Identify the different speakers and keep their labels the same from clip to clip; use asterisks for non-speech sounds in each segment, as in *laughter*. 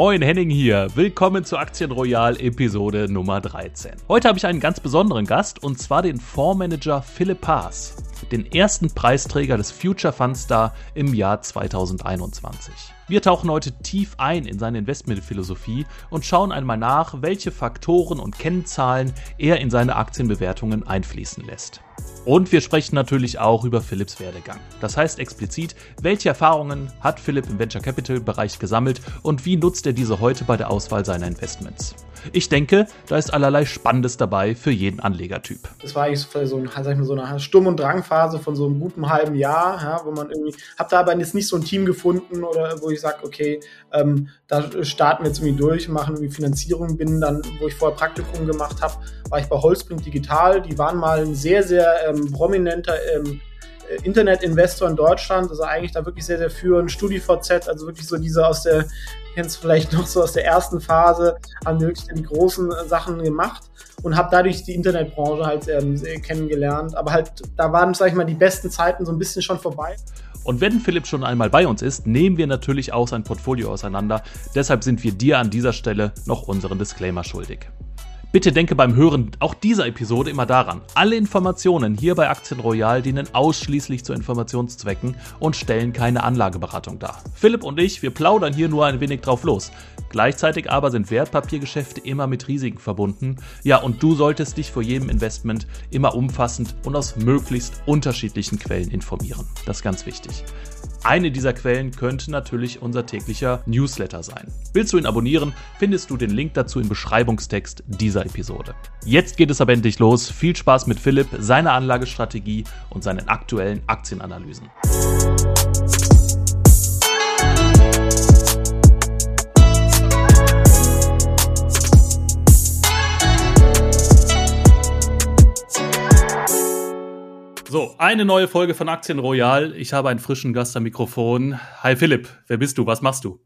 Speaker 1: Moin, Henning hier. Willkommen zu Aktien Royal Episode Nummer 13. Heute habe ich einen ganz besonderen Gast und zwar den Fondsmanager Philipp Haas, den ersten Preisträger des Future Fund Star im Jahr 2021. Wir tauchen heute tief ein in seine Investmentphilosophie und schauen einmal nach, welche Faktoren und Kennzahlen er in seine Aktienbewertungen einfließen lässt. Und wir sprechen natürlich auch über Philips Werdegang. Das heißt explizit, welche Erfahrungen hat Philipp im Venture Capital Bereich gesammelt und wie nutzt er diese heute bei der Auswahl seiner Investments. Ich denke, da ist allerlei Spannendes dabei für jeden Anlegertyp.
Speaker 2: Das war eigentlich so, ein, sag mal, so eine Sturm- und Drangphase von so einem guten halben Jahr, ja, wo man irgendwie, habe da aber jetzt nicht so ein Team gefunden oder wo ich sage, okay, ähm, da starten wir jetzt irgendwie durch, machen irgendwie Finanzierung, bin dann, wo ich vorher Praktikum gemacht habe, war ich bei Holzbrink Digital, die waren mal ein sehr, sehr ähm, prominenter ähm, äh, Internet-Investor in Deutschland, also eigentlich da wirklich sehr, sehr führend, StudiVZ, also wirklich so diese aus der, kennst vielleicht noch so aus der ersten Phase, haben wirklich die großen Sachen gemacht und habe dadurch die Internetbranche halt ähm, kennengelernt. Aber halt, da waren, sag ich mal, die besten Zeiten so ein bisschen schon vorbei.
Speaker 1: Und wenn Philipp schon einmal bei uns ist, nehmen wir natürlich auch sein Portfolio auseinander. Deshalb sind wir dir an dieser Stelle noch unseren Disclaimer schuldig. Bitte denke beim Hören auch dieser Episode immer daran, alle Informationen hier bei Aktien Royal dienen ausschließlich zu Informationszwecken und stellen keine Anlageberatung dar. Philipp und ich, wir plaudern hier nur ein wenig drauf los. Gleichzeitig aber sind Wertpapiergeschäfte immer mit Risiken verbunden. Ja, und du solltest dich vor jedem Investment immer umfassend und aus möglichst unterschiedlichen Quellen informieren. Das ist ganz wichtig. Eine dieser Quellen könnte natürlich unser täglicher Newsletter sein. Willst du ihn abonnieren, findest du den Link dazu im Beschreibungstext dieser Episode. Jetzt geht es aber endlich los. Viel Spaß mit Philipp, seiner Anlagestrategie und seinen aktuellen Aktienanalysen. So, eine neue Folge von Aktien Royal. Ich habe einen frischen Gast am Mikrofon. Hi Philipp, wer bist du? Was machst du?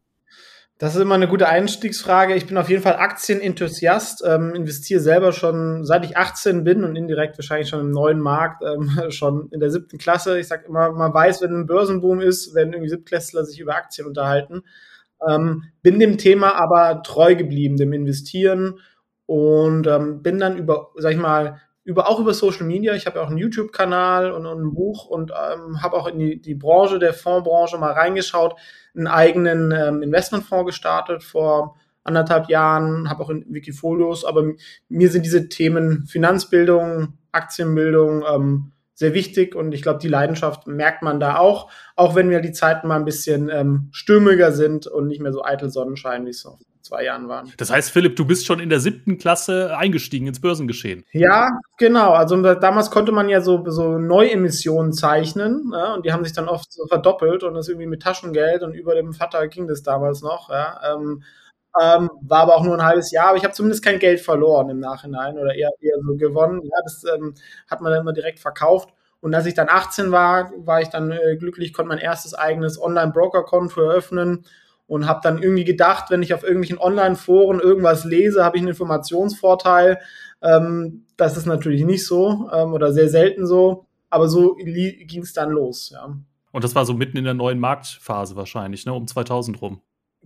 Speaker 2: Das ist immer eine gute Einstiegsfrage. Ich bin auf jeden Fall Aktienenthusiast, ähm, investiere selber schon seit ich 18 bin und indirekt wahrscheinlich schon im neuen Markt, ähm, *laughs* schon in der siebten Klasse. Ich sage immer, man weiß, wenn ein Börsenboom ist, wenn irgendwie Siebtklässler sich über Aktien unterhalten. Ähm, bin dem Thema aber treu geblieben, dem Investieren und ähm, bin dann über, sag ich mal, über auch über Social Media. Ich habe ja auch einen YouTube-Kanal und, und, ein Buch und ähm, habe auch in die, die Branche der Fondsbranche mal reingeschaut, einen eigenen ähm, Investmentfonds gestartet vor anderthalb Jahren, habe auch in Wikifolios, aber mir sind diese Themen Finanzbildung, Aktienbildung ähm, sehr wichtig und ich glaube, die Leidenschaft merkt man da auch, auch wenn wir die Zeiten mal ein bisschen ähm, stürmiger sind und nicht mehr so eitel Sonnenschein, wie es so zwei Jahren waren.
Speaker 1: Das heißt, Philipp, du bist schon in der siebten Klasse eingestiegen ins Börsengeschehen.
Speaker 2: Ja, genau. Also damals konnte man ja so, so Neuemissionen zeichnen ja, und die haben sich dann oft so verdoppelt und das irgendwie mit Taschengeld und über dem Vater ging das damals noch. Ja. Ähm, ähm, war aber auch nur ein halbes Jahr, aber ich habe zumindest kein Geld verloren im Nachhinein oder eher, eher so gewonnen. Ja, das ähm, hat man dann immer direkt verkauft. Und als ich dann 18 war, war ich dann äh, glücklich, konnte mein erstes eigenes Online-Broker-Konto eröffnen und habe dann irgendwie gedacht, wenn ich auf irgendwelchen Online-Foren irgendwas lese, habe ich einen Informationsvorteil. Ähm, das ist natürlich nicht so ähm, oder sehr selten so, aber so ging es dann los. Ja.
Speaker 1: Und das war so mitten in der neuen Marktphase wahrscheinlich, ne, um 2000 rum.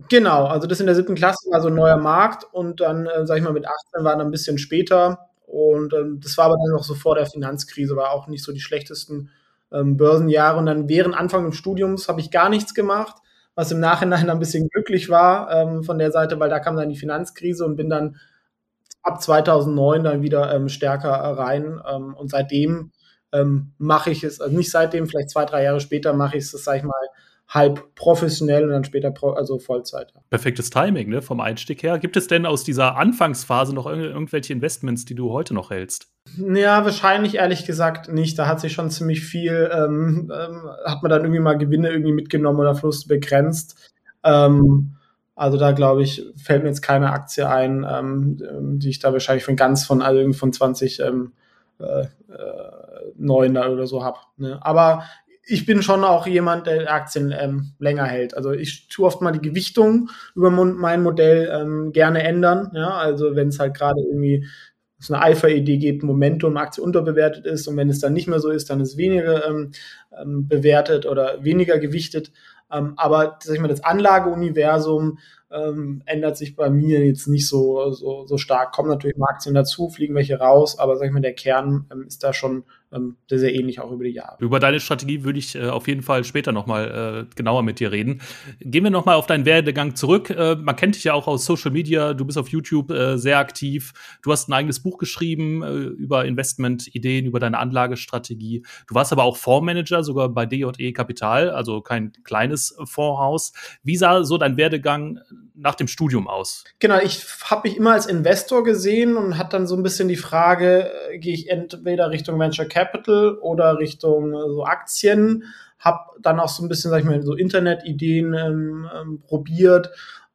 Speaker 2: Genau, also das in der siebten Klasse war so ein neuer Markt und dann, äh, sag ich mal, mit 18 war dann ein bisschen später und ähm, das war aber dann noch so vor der Finanzkrise, war auch nicht so die schlechtesten ähm, Börsenjahre und dann während Anfang des Studiums habe ich gar nichts gemacht was im Nachhinein ein bisschen glücklich war ähm, von der Seite, weil da kam dann die Finanzkrise und bin dann ab 2009 dann wieder ähm, stärker rein. Ähm, und seitdem ähm, mache ich es, also nicht seitdem, vielleicht zwei, drei Jahre später mache ich es, sag ich mal, halb professionell und dann später pro, also Vollzeit.
Speaker 1: Perfektes Timing, ne, vom Einstieg her. Gibt es denn aus dieser Anfangsphase noch irg irgendwelche Investments, die du heute noch hältst?
Speaker 2: Ja, wahrscheinlich ehrlich gesagt nicht. Da hat sich schon ziemlich viel, ähm, ähm, hat man dann irgendwie mal Gewinne irgendwie mitgenommen oder Fluss begrenzt. Ähm, also da glaube ich, fällt mir jetzt keine Aktie ein, ähm, ähm, die ich da wahrscheinlich von ganz von, also von 20 ähm, äh, äh, Neuner oder so habe. Ne? Aber ich bin schon auch jemand, der Aktien ähm, länger hält. Also ich tue oft mal die Gewichtung über mein Modell ähm, gerne ändern. Ja? Also wenn es halt gerade irgendwie so eine Alpha-Idee gibt, Momentum, Aktie unterbewertet ist und wenn es dann nicht mehr so ist, dann ist weniger ähm, ähm, bewertet oder weniger gewichtet. Ähm, aber sag ich mal, das Anlageuniversum ähm, ändert sich bei mir jetzt nicht so, so, so stark. Kommen natürlich mal Aktien dazu, fliegen welche raus, aber sag ich mal, der Kern ähm, ist da schon ähm, sehr, ähnlich auch über die Jahre.
Speaker 1: Über deine Strategie würde ich äh, auf jeden Fall später nochmal äh, genauer mit dir reden. Gehen wir nochmal auf deinen Werdegang zurück. Äh, man kennt dich ja auch aus Social Media, du bist auf YouTube äh, sehr aktiv. Du hast ein eigenes Buch geschrieben äh, über Investmentideen, über deine Anlagestrategie. Du warst aber auch Fondsmanager, sogar bei DJE Kapital, also kein kleines Fondshaus. Wie sah so dein Werdegang nach dem Studium aus?
Speaker 2: Genau, ich habe mich immer als Investor gesehen und hatte dann so ein bisschen die Frage, äh, gehe ich entweder Richtung Venture Capital oder Richtung äh, so Aktien, habe dann auch so ein bisschen, sag ich mal, so Internetideen ähm, ähm, probiert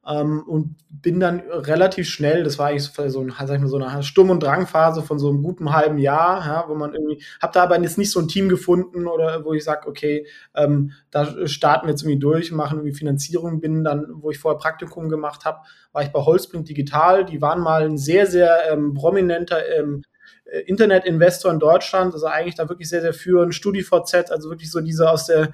Speaker 2: ähm, und bin dann relativ schnell, das war eigentlich so, ein, sag ich mal, so eine Sturm- und Drangphase von so einem guten halben Jahr, ja, wo man irgendwie, habe da aber jetzt nicht so ein Team gefunden oder wo ich sage, okay, ähm, da starten wir jetzt irgendwie durch, machen irgendwie Finanzierung, bin dann, wo ich vorher Praktikum gemacht habe, war ich bei Holzbrink Digital, die waren mal ein sehr, sehr ähm, prominenter ähm, äh, Internet-Investor in Deutschland, also eigentlich da wirklich sehr, sehr führend, StudiVZ, also wirklich so diese aus der,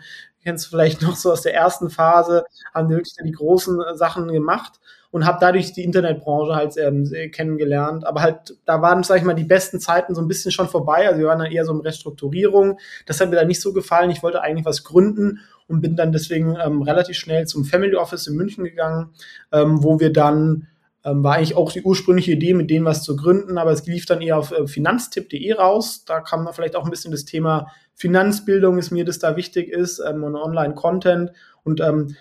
Speaker 2: kennst vielleicht noch so aus der ersten Phase, haben wirklich die großen äh, Sachen gemacht und habe dadurch die Internetbranche halt ähm, kennengelernt. Aber halt, da waren, sag ich mal, die besten Zeiten so ein bisschen schon vorbei. Also wir waren dann eher so in Restrukturierung. Das hat mir dann nicht so gefallen. Ich wollte eigentlich was gründen und bin dann deswegen ähm, relativ schnell zum Family Office in München gegangen, ähm, wo wir dann ähm, war eigentlich auch die ursprüngliche Idee, mit denen was zu gründen, aber es lief dann eher auf äh, finanztipp.de raus. Da kam dann vielleicht auch ein bisschen das Thema Finanzbildung, ist mir das da wichtig ist ähm, und Online-Content. Und ähm,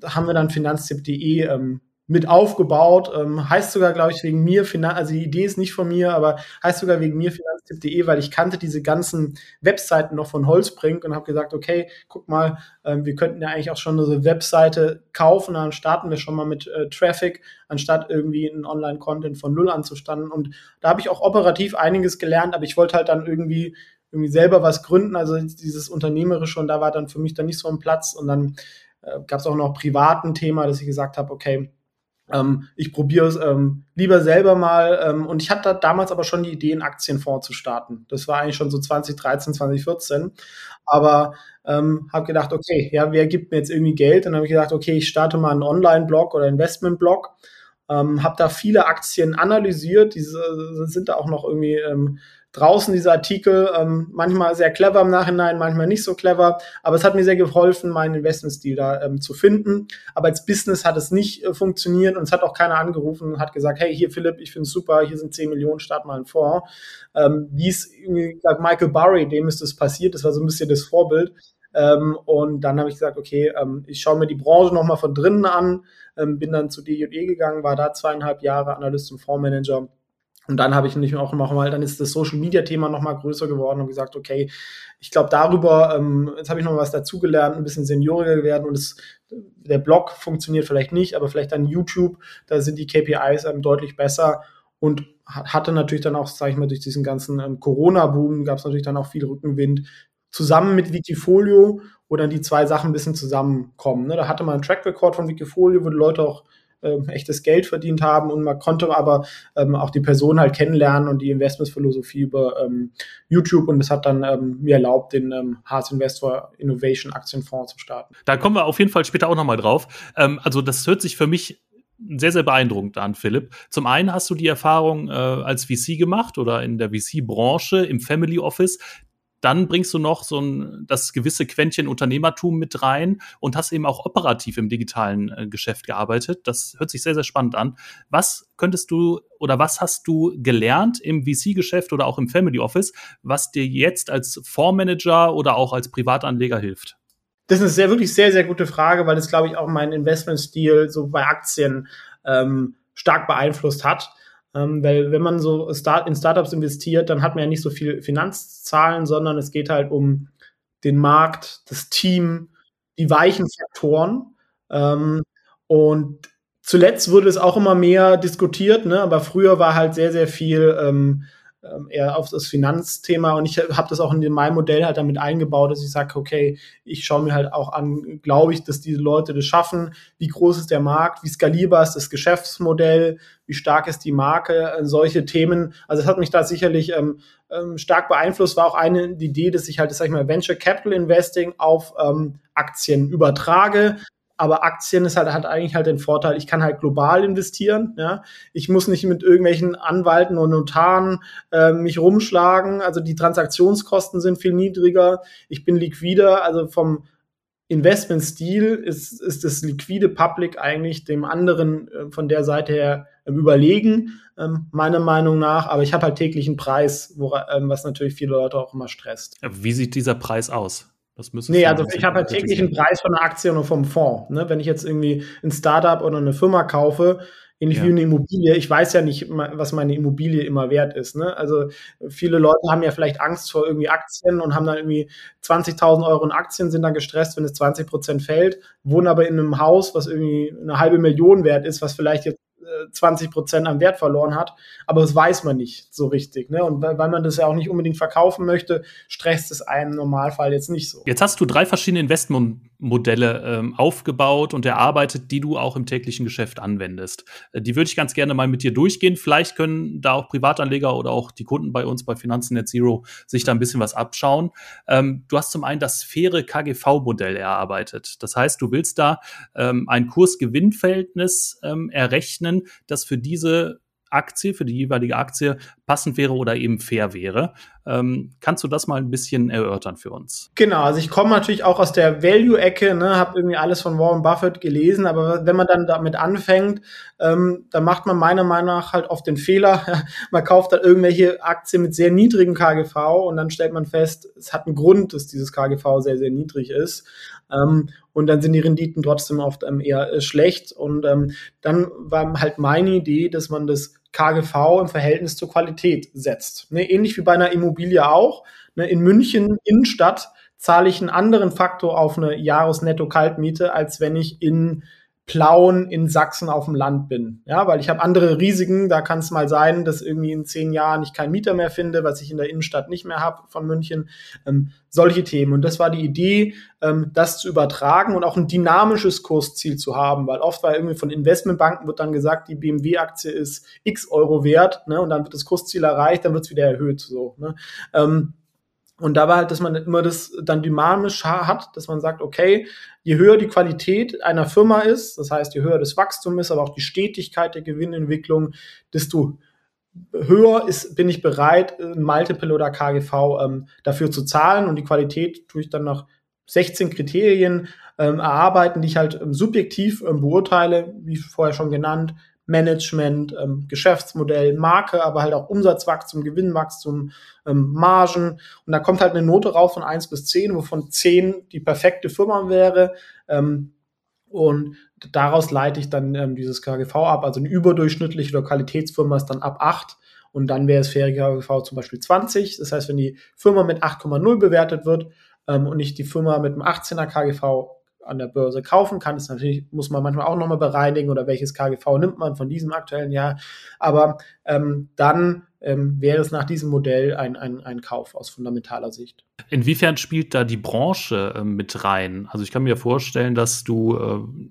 Speaker 2: da haben wir dann finanztipp.de ähm, mit aufgebaut. Ähm, heißt sogar, glaube ich, wegen mir, Finan also die Idee ist nicht von mir, aber heißt sogar wegen mir finanztipp.de, weil ich kannte diese ganzen Webseiten noch von Holzbrink und habe gesagt, okay, guck mal, ähm, wir könnten ja eigentlich auch schon eine Webseite kaufen, dann starten wir schon mal mit äh, Traffic, anstatt irgendwie einen Online-Content von null anzustanden. Und da habe ich auch operativ einiges gelernt, aber ich wollte halt dann irgendwie irgendwie selber was gründen, also dieses Unternehmerische und da war dann für mich dann nicht so ein Platz und dann äh, gab es auch noch privaten Thema, dass ich gesagt habe, okay, ähm, ich probiere es ähm, lieber selber mal. Ähm, und ich hatte damals aber schon die Idee, einen Aktienfonds zu starten. Das war eigentlich schon so 2013, 2014. Aber ähm, habe gedacht, okay, ja, wer gibt mir jetzt irgendwie Geld? Und dann habe ich gedacht, okay, ich starte mal einen Online-Blog oder Investment-Blog. Ähm, habe da viele Aktien analysiert. Diese sind da auch noch irgendwie ähm, draußen, diese Artikel, ähm, manchmal sehr clever im Nachhinein, manchmal nicht so clever, aber es hat mir sehr geholfen, meinen Investmentstil da ähm, zu finden. Aber als Business hat es nicht äh, funktioniert und es hat auch keiner angerufen und hat gesagt, hey, hier Philipp, ich finde es super, hier sind 10 Millionen, start mal einen Fonds. Ähm, wie es Michael Burry, dem ist das passiert, das war so ein bisschen das Vorbild. Ähm, und dann habe ich gesagt, okay, ähm, ich schaue mir die Branche nochmal von drinnen an, ähm, bin dann zu DJE gegangen, war da zweieinhalb Jahre Analyst und Fondsmanager und dann habe ich nicht auch noch mal, dann ist das Social Media Thema noch mal größer geworden und gesagt, okay, ich glaube darüber, ähm, jetzt habe ich noch was dazugelernt, ein bisschen senioriger werden und es, der Blog funktioniert vielleicht nicht, aber vielleicht dann YouTube, da sind die KPIs ähm, deutlich besser und hatte natürlich dann auch, sage ich mal, durch diesen ganzen ähm, Corona-Boom gab es natürlich dann auch viel Rückenwind zusammen mit Wikifolio, wo dann die zwei Sachen ein bisschen zusammenkommen. Ne? Da hatte man einen Track Record von Wikifolio, wo die Leute auch ähm, echtes Geld verdient haben und man konnte aber ähm, auch die Person halt kennenlernen und die Investmentsphilosophie über ähm, YouTube und das hat dann ähm, mir erlaubt, den ähm, Hearts Investor Innovation Aktienfonds zu starten.
Speaker 1: Da kommen wir auf jeden Fall später auch nochmal drauf. Ähm, also das hört sich für mich sehr, sehr beeindruckend an, Philipp. Zum einen hast du die Erfahrung äh, als VC gemacht oder in der VC-Branche im Family Office dann bringst du noch so ein, das gewisse Quäntchen Unternehmertum mit rein und hast eben auch operativ im digitalen äh, Geschäft gearbeitet. Das hört sich sehr, sehr spannend an. Was könntest du oder was hast du gelernt im VC-Geschäft oder auch im Family Office, was dir jetzt als Fondsmanager oder auch als Privatanleger hilft?
Speaker 2: Das ist eine sehr, wirklich sehr, sehr gute Frage, weil das, glaube ich, auch meinen Investmentstil so bei Aktien ähm, stark beeinflusst hat. Ähm, weil wenn man so Start in Startups investiert, dann hat man ja nicht so viel Finanzzahlen, sondern es geht halt um den Markt, das Team, die weichen Faktoren. Ähm, und zuletzt wurde es auch immer mehr diskutiert, ne? aber früher war halt sehr, sehr viel ähm, eher auf das Finanzthema. Und ich habe das auch in meinem Modell halt damit eingebaut, dass ich sage, okay, ich schaue mir halt auch an, glaube ich, dass diese Leute das schaffen, wie groß ist der Markt, wie skalierbar ist das Geschäftsmodell, wie stark ist die Marke, äh, solche Themen. Also es hat mich da sicherlich ähm, ähm, stark beeinflusst, war auch eine Idee, dass ich halt, sag ich mal, Venture Capital Investing auf ähm, Aktien übertrage aber Aktien ist halt, hat eigentlich halt den Vorteil, ich kann halt global investieren. Ja? Ich muss nicht mit irgendwelchen Anwalten und Notaren äh, mich rumschlagen. Also die Transaktionskosten sind viel niedriger. Ich bin liquider. Also vom Investmentstil ist, ist das liquide Public eigentlich dem anderen äh, von der Seite her äh, überlegen, ähm, meiner Meinung nach. Aber ich habe halt täglichen Preis, wo, ähm, was natürlich viele Leute auch immer stresst.
Speaker 1: Wie sieht dieser Preis aus?
Speaker 2: Das nee, also ich habe halt täglich einen Preis von einer Aktie und vom Fonds. Ne? Wenn ich jetzt irgendwie ein Startup oder eine Firma kaufe, ähnlich ja. wie eine Immobilie, ich weiß ja nicht, was meine Immobilie immer wert ist. Ne? Also viele Leute haben ja vielleicht Angst vor irgendwie Aktien und haben dann irgendwie 20.000 Euro in Aktien, sind dann gestresst, wenn es 20 Prozent fällt, wohnen aber in einem Haus, was irgendwie eine halbe Million wert ist, was vielleicht jetzt 20 Prozent am Wert verloren hat. Aber das weiß man nicht so richtig. Ne? Und weil man das ja auch nicht unbedingt verkaufen möchte, stresst es einen im Normalfall jetzt nicht so.
Speaker 1: Jetzt hast du drei verschiedene Investmentmodelle ähm, aufgebaut und erarbeitet, die du auch im täglichen Geschäft anwendest. Äh, die würde ich ganz gerne mal mit dir durchgehen. Vielleicht können da auch Privatanleger oder auch die Kunden bei uns bei Finanzen Net Zero sich da ein bisschen was abschauen. Ähm, du hast zum einen das faire KGV-Modell erarbeitet. Das heißt, du willst da ähm, ein Kurs-Gewinn-Verhältnis ähm, errechnen, das für diese Aktie, für die jeweilige Aktie passend wäre oder eben fair wäre. Ähm, kannst du das mal ein bisschen erörtern für uns?
Speaker 2: Genau, also ich komme natürlich auch aus der Value-Ecke, ne, habe irgendwie alles von Warren Buffett gelesen, aber wenn man dann damit anfängt, ähm, dann macht man meiner Meinung nach halt oft den Fehler, *laughs* man kauft dann irgendwelche Aktien mit sehr niedrigem KGV und dann stellt man fest, es hat einen Grund, dass dieses KGV sehr, sehr niedrig ist. Ähm, und dann sind die Renditen trotzdem oft ähm, eher äh, schlecht. Und ähm, dann war halt meine Idee, dass man das KGV im Verhältnis zur Qualität setzt. Ne, ähnlich wie bei einer Immobilie auch. Ne, in München Innenstadt zahle ich einen anderen Faktor auf eine Jahresnetto-Kaltmiete, als wenn ich in Plauen in Sachsen auf dem Land bin. Ja, weil ich habe andere Risiken. Da kann es mal sein, dass irgendwie in zehn Jahren ich keinen Mieter mehr finde, was ich in der Innenstadt nicht mehr habe von München. Ähm, solche Themen. Und das war die Idee, ähm, das zu übertragen und auch ein dynamisches Kursziel zu haben, weil oft war irgendwie von Investmentbanken wird dann gesagt, die BMW-Aktie ist x Euro wert, ne, und dann wird das Kursziel erreicht, dann wird es wieder erhöht. So, ne. Ähm, und da war halt, dass man immer das dann dynamisch hat, dass man sagt, okay, je höher die Qualität einer Firma ist, das heißt, je höher das Wachstum ist, aber auch die Stetigkeit der Gewinnentwicklung, desto höher ist, bin ich bereit, ein Multiple oder KGV ähm, dafür zu zahlen und die Qualität tue ich dann nach 16 Kriterien ähm, erarbeiten, die ich halt ähm, subjektiv ähm, beurteile, wie vorher schon genannt, Management, ähm, Geschäftsmodell, Marke, aber halt auch Umsatzwachstum, Gewinnwachstum, ähm, Margen. Und da kommt halt eine Note raus von eins bis zehn, wovon zehn die perfekte Firma wäre. Ähm, und daraus leite ich dann ähm, dieses KGV ab. Also eine überdurchschnittliche oder Qualitätsfirma ist dann ab acht und dann wäre es faire KGV zum Beispiel 20. Das heißt, wenn die Firma mit 8,0 bewertet wird ähm, und nicht die Firma mit einem 18er KGV an der Börse kaufen kann. Das natürlich muss man manchmal auch nochmal bereinigen oder welches KGV nimmt man von diesem aktuellen Jahr. Aber ähm, dann ähm, wäre es nach diesem Modell ein, ein, ein Kauf aus fundamentaler Sicht.
Speaker 1: Inwiefern spielt da die Branche äh, mit rein? Also ich kann mir vorstellen, dass du äh,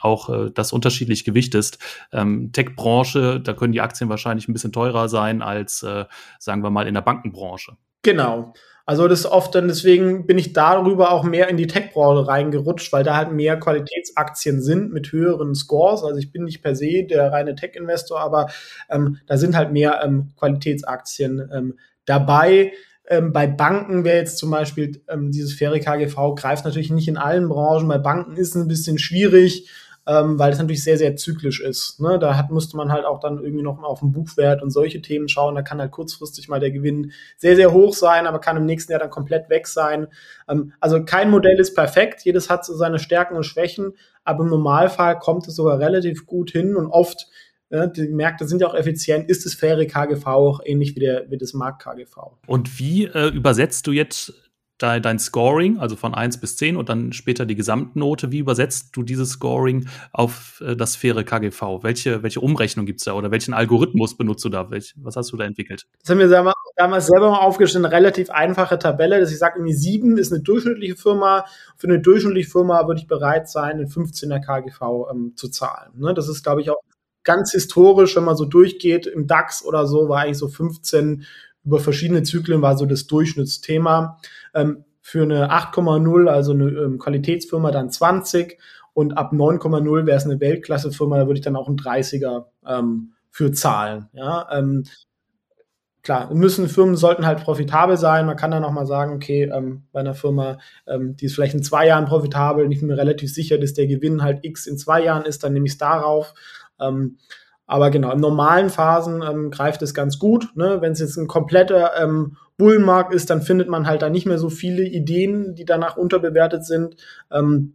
Speaker 1: auch äh, das unterschiedlich gewichtest. Ähm, Tech-Branche, da können die Aktien wahrscheinlich ein bisschen teurer sein als, äh, sagen wir mal, in der Bankenbranche.
Speaker 2: Genau. Also das ist oft dann, deswegen bin ich darüber auch mehr in die Tech-Branche reingerutscht, weil da halt mehr Qualitätsaktien sind mit höheren Scores. Also ich bin nicht per se der reine Tech-Investor, aber ähm, da sind halt mehr ähm, Qualitätsaktien ähm, dabei. Ähm, bei Banken wäre jetzt zum Beispiel ähm, dieses faire KGV greift natürlich nicht in allen Branchen. Bei Banken ist es ein bisschen schwierig ähm, weil es natürlich sehr, sehr zyklisch ist. Ne? Da hat, musste man halt auch dann irgendwie noch mal auf den Buchwert und solche Themen schauen. Da kann halt kurzfristig mal der Gewinn sehr, sehr hoch sein, aber kann im nächsten Jahr dann komplett weg sein. Ähm, also kein Modell ist perfekt, jedes hat so seine Stärken und Schwächen, aber im Normalfall kommt es sogar relativ gut hin und oft ja, die Märkte sind ja auch effizient, ist das faire KGV auch ähnlich wie, der, wie das Markt-KGV.
Speaker 1: Und wie äh, übersetzt du jetzt dein, dein Scoring, also von 1 bis 10 und dann später die Gesamtnote. Wie übersetzt du dieses Scoring auf äh, das faire KGV? Welche, welche Umrechnung gibt's da oder welchen Algorithmus benutzt du da? Welch, was hast du da entwickelt?
Speaker 2: Das haben wir damals selber mal aufgestellt, eine relativ einfache Tabelle, dass ich sage, irgendwie 7 ist eine durchschnittliche Firma. Für eine durchschnittliche Firma würde ich bereit sein, einen 15er KGV ähm, zu zahlen. Ne? Das ist, glaube ich, auch ganz historisch, wenn man so durchgeht, im DAX oder so, war eigentlich so 15 über verschiedene Zyklen war so das Durchschnittsthema. Ähm, für eine 8,0, also eine ähm, Qualitätsfirma, dann 20 und ab 9,0 wäre es eine Weltklasse-Firma, da würde ich dann auch einen 30er ähm, für zahlen. Ja, ähm, klar, müssen Firmen sollten halt profitabel sein. Man kann dann auch mal sagen, okay, ähm, bei einer Firma, ähm, die ist vielleicht in zwei Jahren profitabel, nicht mehr relativ sicher, dass der Gewinn halt X in zwei Jahren ist, dann nehme ich es darauf. Ähm, aber genau, in normalen Phasen ähm, greift es ganz gut. Ne? Wenn es jetzt ein kompletter ähm, Bullenmarkt ist, dann findet man halt da nicht mehr so viele Ideen, die danach unterbewertet sind. Ähm,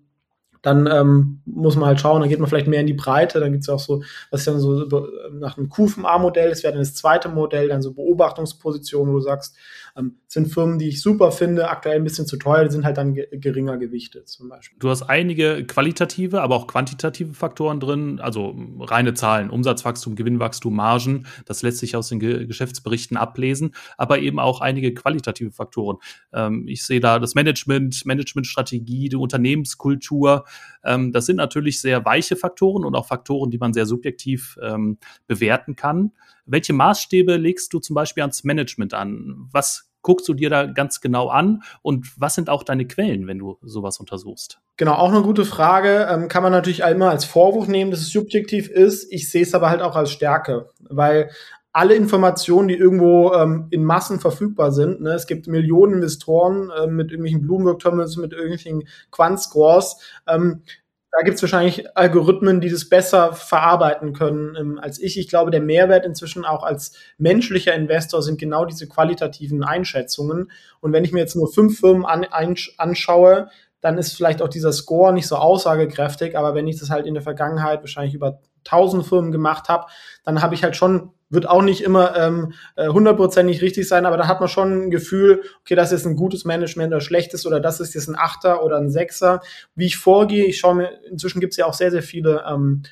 Speaker 2: dann ähm, muss man halt schauen, dann geht man vielleicht mehr in die Breite, dann gibt es auch so, was ist dann so nach einem QFMA-Modell, das wäre dann das zweite Modell, dann so Beobachtungspositionen, wo du sagst, ähm, sind Firmen, die ich super finde, aktuell ein bisschen zu teuer, die sind halt dann ge geringer gewichtet zum Beispiel.
Speaker 1: Du hast einige qualitative, aber auch quantitative Faktoren drin, also reine Zahlen, Umsatzwachstum, Gewinnwachstum, Margen, das lässt sich aus den Ge Geschäftsberichten ablesen, aber eben auch einige qualitative Faktoren. Ähm, ich sehe da das Management, Managementstrategie, die Unternehmenskultur, ähm, das sind natürlich sehr weiche Faktoren und auch Faktoren, die man sehr subjektiv ähm, bewerten kann. Welche Maßstäbe legst du zum Beispiel ans Management an? Was guckst du dir da ganz genau an und was sind auch deine Quellen, wenn du sowas untersuchst?
Speaker 2: Genau, auch eine gute Frage. Ähm, kann man natürlich immer als Vorwurf nehmen, dass es subjektiv ist. Ich sehe es aber halt auch als Stärke, weil alle Informationen, die irgendwo ähm, in Massen verfügbar sind. Ne? Es gibt Millionen Investoren äh, mit irgendwelchen Bloomberg-Terminals, mit irgendwelchen Quant-Scores. Ähm, da gibt es wahrscheinlich Algorithmen, die das besser verarbeiten können ähm, als ich. Ich glaube, der Mehrwert inzwischen auch als menschlicher Investor sind genau diese qualitativen Einschätzungen. Und wenn ich mir jetzt nur fünf Firmen an, ein, anschaue, dann ist vielleicht auch dieser Score nicht so aussagekräftig. Aber wenn ich das halt in der Vergangenheit wahrscheinlich über tausend Firmen gemacht habe, dann habe ich halt schon wird auch nicht immer ähm, äh, hundertprozentig richtig sein, aber da hat man schon ein Gefühl, okay, das ist ein gutes Management oder schlechtes oder das ist jetzt ein Achter oder ein Sechser. Wie ich vorgehe, ich schaue mir, inzwischen gibt es ja auch sehr, sehr viele ähm,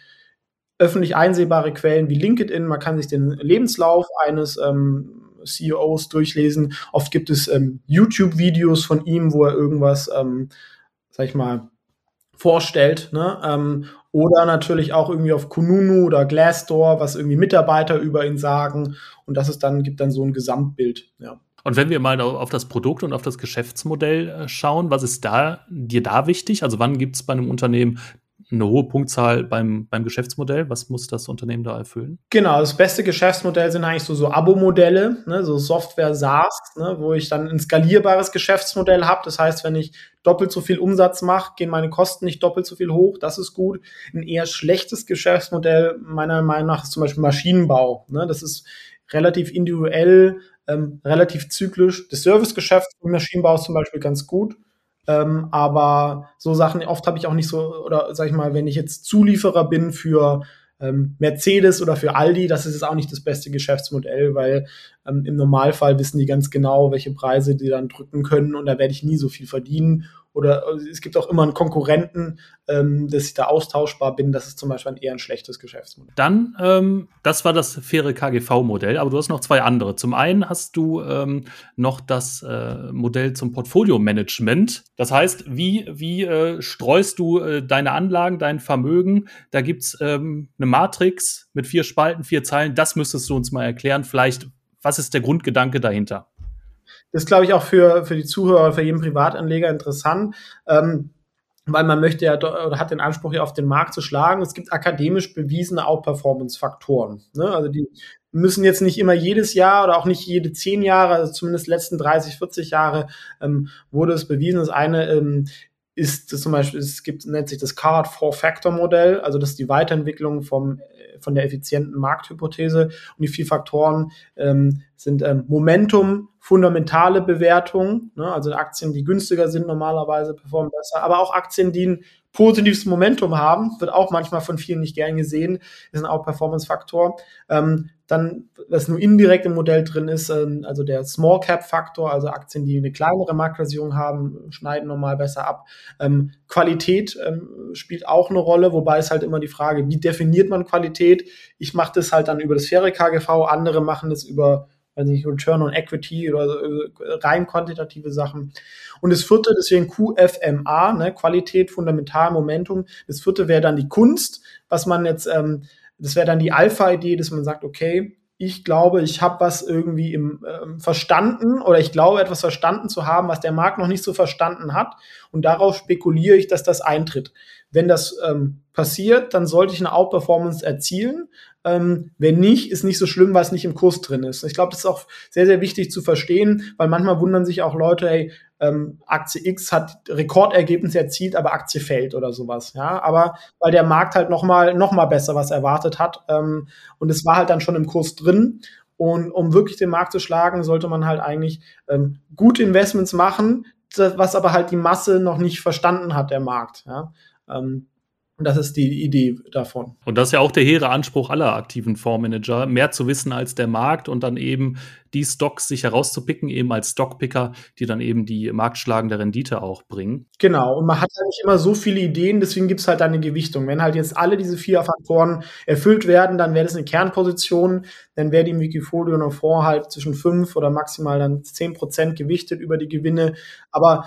Speaker 2: öffentlich einsehbare Quellen wie LinkedIn. Man kann sich den Lebenslauf eines ähm, CEOs durchlesen. Oft gibt es ähm, YouTube-Videos von ihm, wo er irgendwas, ähm, sag ich mal, vorstellt. Ne? Ähm, oder natürlich auch irgendwie auf Kununu oder Glassdoor, was irgendwie Mitarbeiter über ihn sagen. Und das ist dann, gibt dann so ein Gesamtbild, ja.
Speaker 1: Und wenn wir mal auf das Produkt und auf das Geschäftsmodell äh, schauen, was ist da dir da wichtig? Also wann gibt es bei einem Unternehmen eine hohe Punktzahl beim, beim Geschäftsmodell. Was muss das Unternehmen da erfüllen?
Speaker 2: Genau, das beste Geschäftsmodell sind eigentlich so, so Abo-Modelle, ne, so Software SaaS, ne, wo ich dann ein skalierbares Geschäftsmodell habe. Das heißt, wenn ich doppelt so viel Umsatz mache, gehen meine Kosten nicht doppelt so viel hoch. Das ist gut. Ein eher schlechtes Geschäftsmodell meiner Meinung nach ist zum Beispiel Maschinenbau. Ne, das ist relativ individuell, ähm, relativ zyklisch. Das Servicegeschäft im Maschinenbau ist zum Beispiel ganz gut. Ähm, aber so Sachen, oft habe ich auch nicht so, oder sag ich mal, wenn ich jetzt Zulieferer bin für ähm, Mercedes oder für Aldi, das ist jetzt auch nicht das beste Geschäftsmodell, weil ähm, im Normalfall wissen die ganz genau, welche Preise die dann drücken können und da werde ich nie so viel verdienen oder äh, es gibt auch immer einen Konkurrenten, ähm, dass ich da austauschbar bin. Das ist zum Beispiel ein eher ein schlechtes Geschäftsmodell.
Speaker 1: Dann, ähm, das war das faire KGV-Modell, aber du hast noch zwei andere. Zum einen hast du ähm, noch das äh, Modell zum Portfolio-Management. Das heißt, wie, wie äh, streust du äh, deine Anlagen, dein Vermögen? Da gibt's ähm, eine Matrix mit vier Spalten, vier Zeilen. Das müsstest du uns mal erklären. Vielleicht, was ist der Grundgedanke dahinter?
Speaker 2: Das ist, glaube ich, auch für, für die Zuhörer, für jeden Privatanleger interessant. Ähm, weil man möchte ja oder hat den Anspruch ja auf den Markt zu schlagen. Es gibt akademisch bewiesene Outperformance-Faktoren. Ne? Also die müssen jetzt nicht immer jedes Jahr oder auch nicht jede zehn Jahre, also zumindest letzten 30, 40 Jahre ähm, wurde es bewiesen. Das eine ähm, ist zum Beispiel, es gibt, nennt sich das Card Four Factor Modell, also das ist die Weiterentwicklung vom, von der effizienten Markthypothese und die vier Faktoren ähm, sind ähm, Momentum, fundamentale Bewertung, ne, also Aktien, die günstiger sind normalerweise performen besser, aber auch Aktien, die ein positives Momentum haben, wird auch manchmal von vielen nicht gern gesehen, ist ein Outperformance-Faktor. Ähm, dann, was nur indirekt im Modell drin ist, ähm, also der Small Cap Faktor, also Aktien, die eine kleinere Marktversion haben, schneiden normal besser ab. Ähm, Qualität ähm, spielt auch eine Rolle, wobei es halt immer die Frage, wie definiert man Qualität? Ich mache das halt dann über das faire KGV, andere machen das über also nicht Return on Equity oder äh, rein quantitative Sachen. Und das vierte, deswegen QFMA, ne, Qualität, Fundamental, Momentum. Das vierte wäre dann die Kunst, was man jetzt, ähm, das wäre dann die Alpha-Idee, dass man sagt, okay, ich glaube, ich habe was irgendwie im, ähm, verstanden oder ich glaube etwas verstanden zu haben, was der Markt noch nicht so verstanden hat und darauf spekuliere ich, dass das eintritt. Wenn das ähm, passiert, dann sollte ich eine Outperformance erzielen. Ähm, wenn nicht, ist nicht so schlimm, weil es nicht im Kurs drin ist. Ich glaube, das ist auch sehr, sehr wichtig zu verstehen, weil manchmal wundern sich auch Leute, hey, ähm, Aktie X hat Rekordergebnisse erzielt, aber Aktie fällt oder sowas. Ja, aber weil der Markt halt noch mal, noch mal besser was erwartet hat ähm, und es war halt dann schon im Kurs drin. Und um wirklich den Markt zu schlagen, sollte man halt eigentlich ähm, gute Investments machen, was aber halt die Masse noch nicht verstanden hat, der Markt. Ja? Ähm, und das ist die Idee davon.
Speaker 1: Und das ist ja auch der hehre Anspruch aller aktiven Fondsmanager, mehr zu wissen als der Markt und dann eben die Stocks sich herauszupicken, eben als Stockpicker, die dann eben die marktschlagende Rendite auch bringen.
Speaker 2: Genau, und man hat halt nicht immer so viele Ideen, deswegen gibt es halt eine Gewichtung. Wenn halt jetzt alle diese vier Faktoren erfüllt werden, dann wäre das eine Kernposition, dann wäre die im Wikifolio noch vor halt zwischen fünf oder maximal dann zehn Prozent gewichtet über die Gewinne. Aber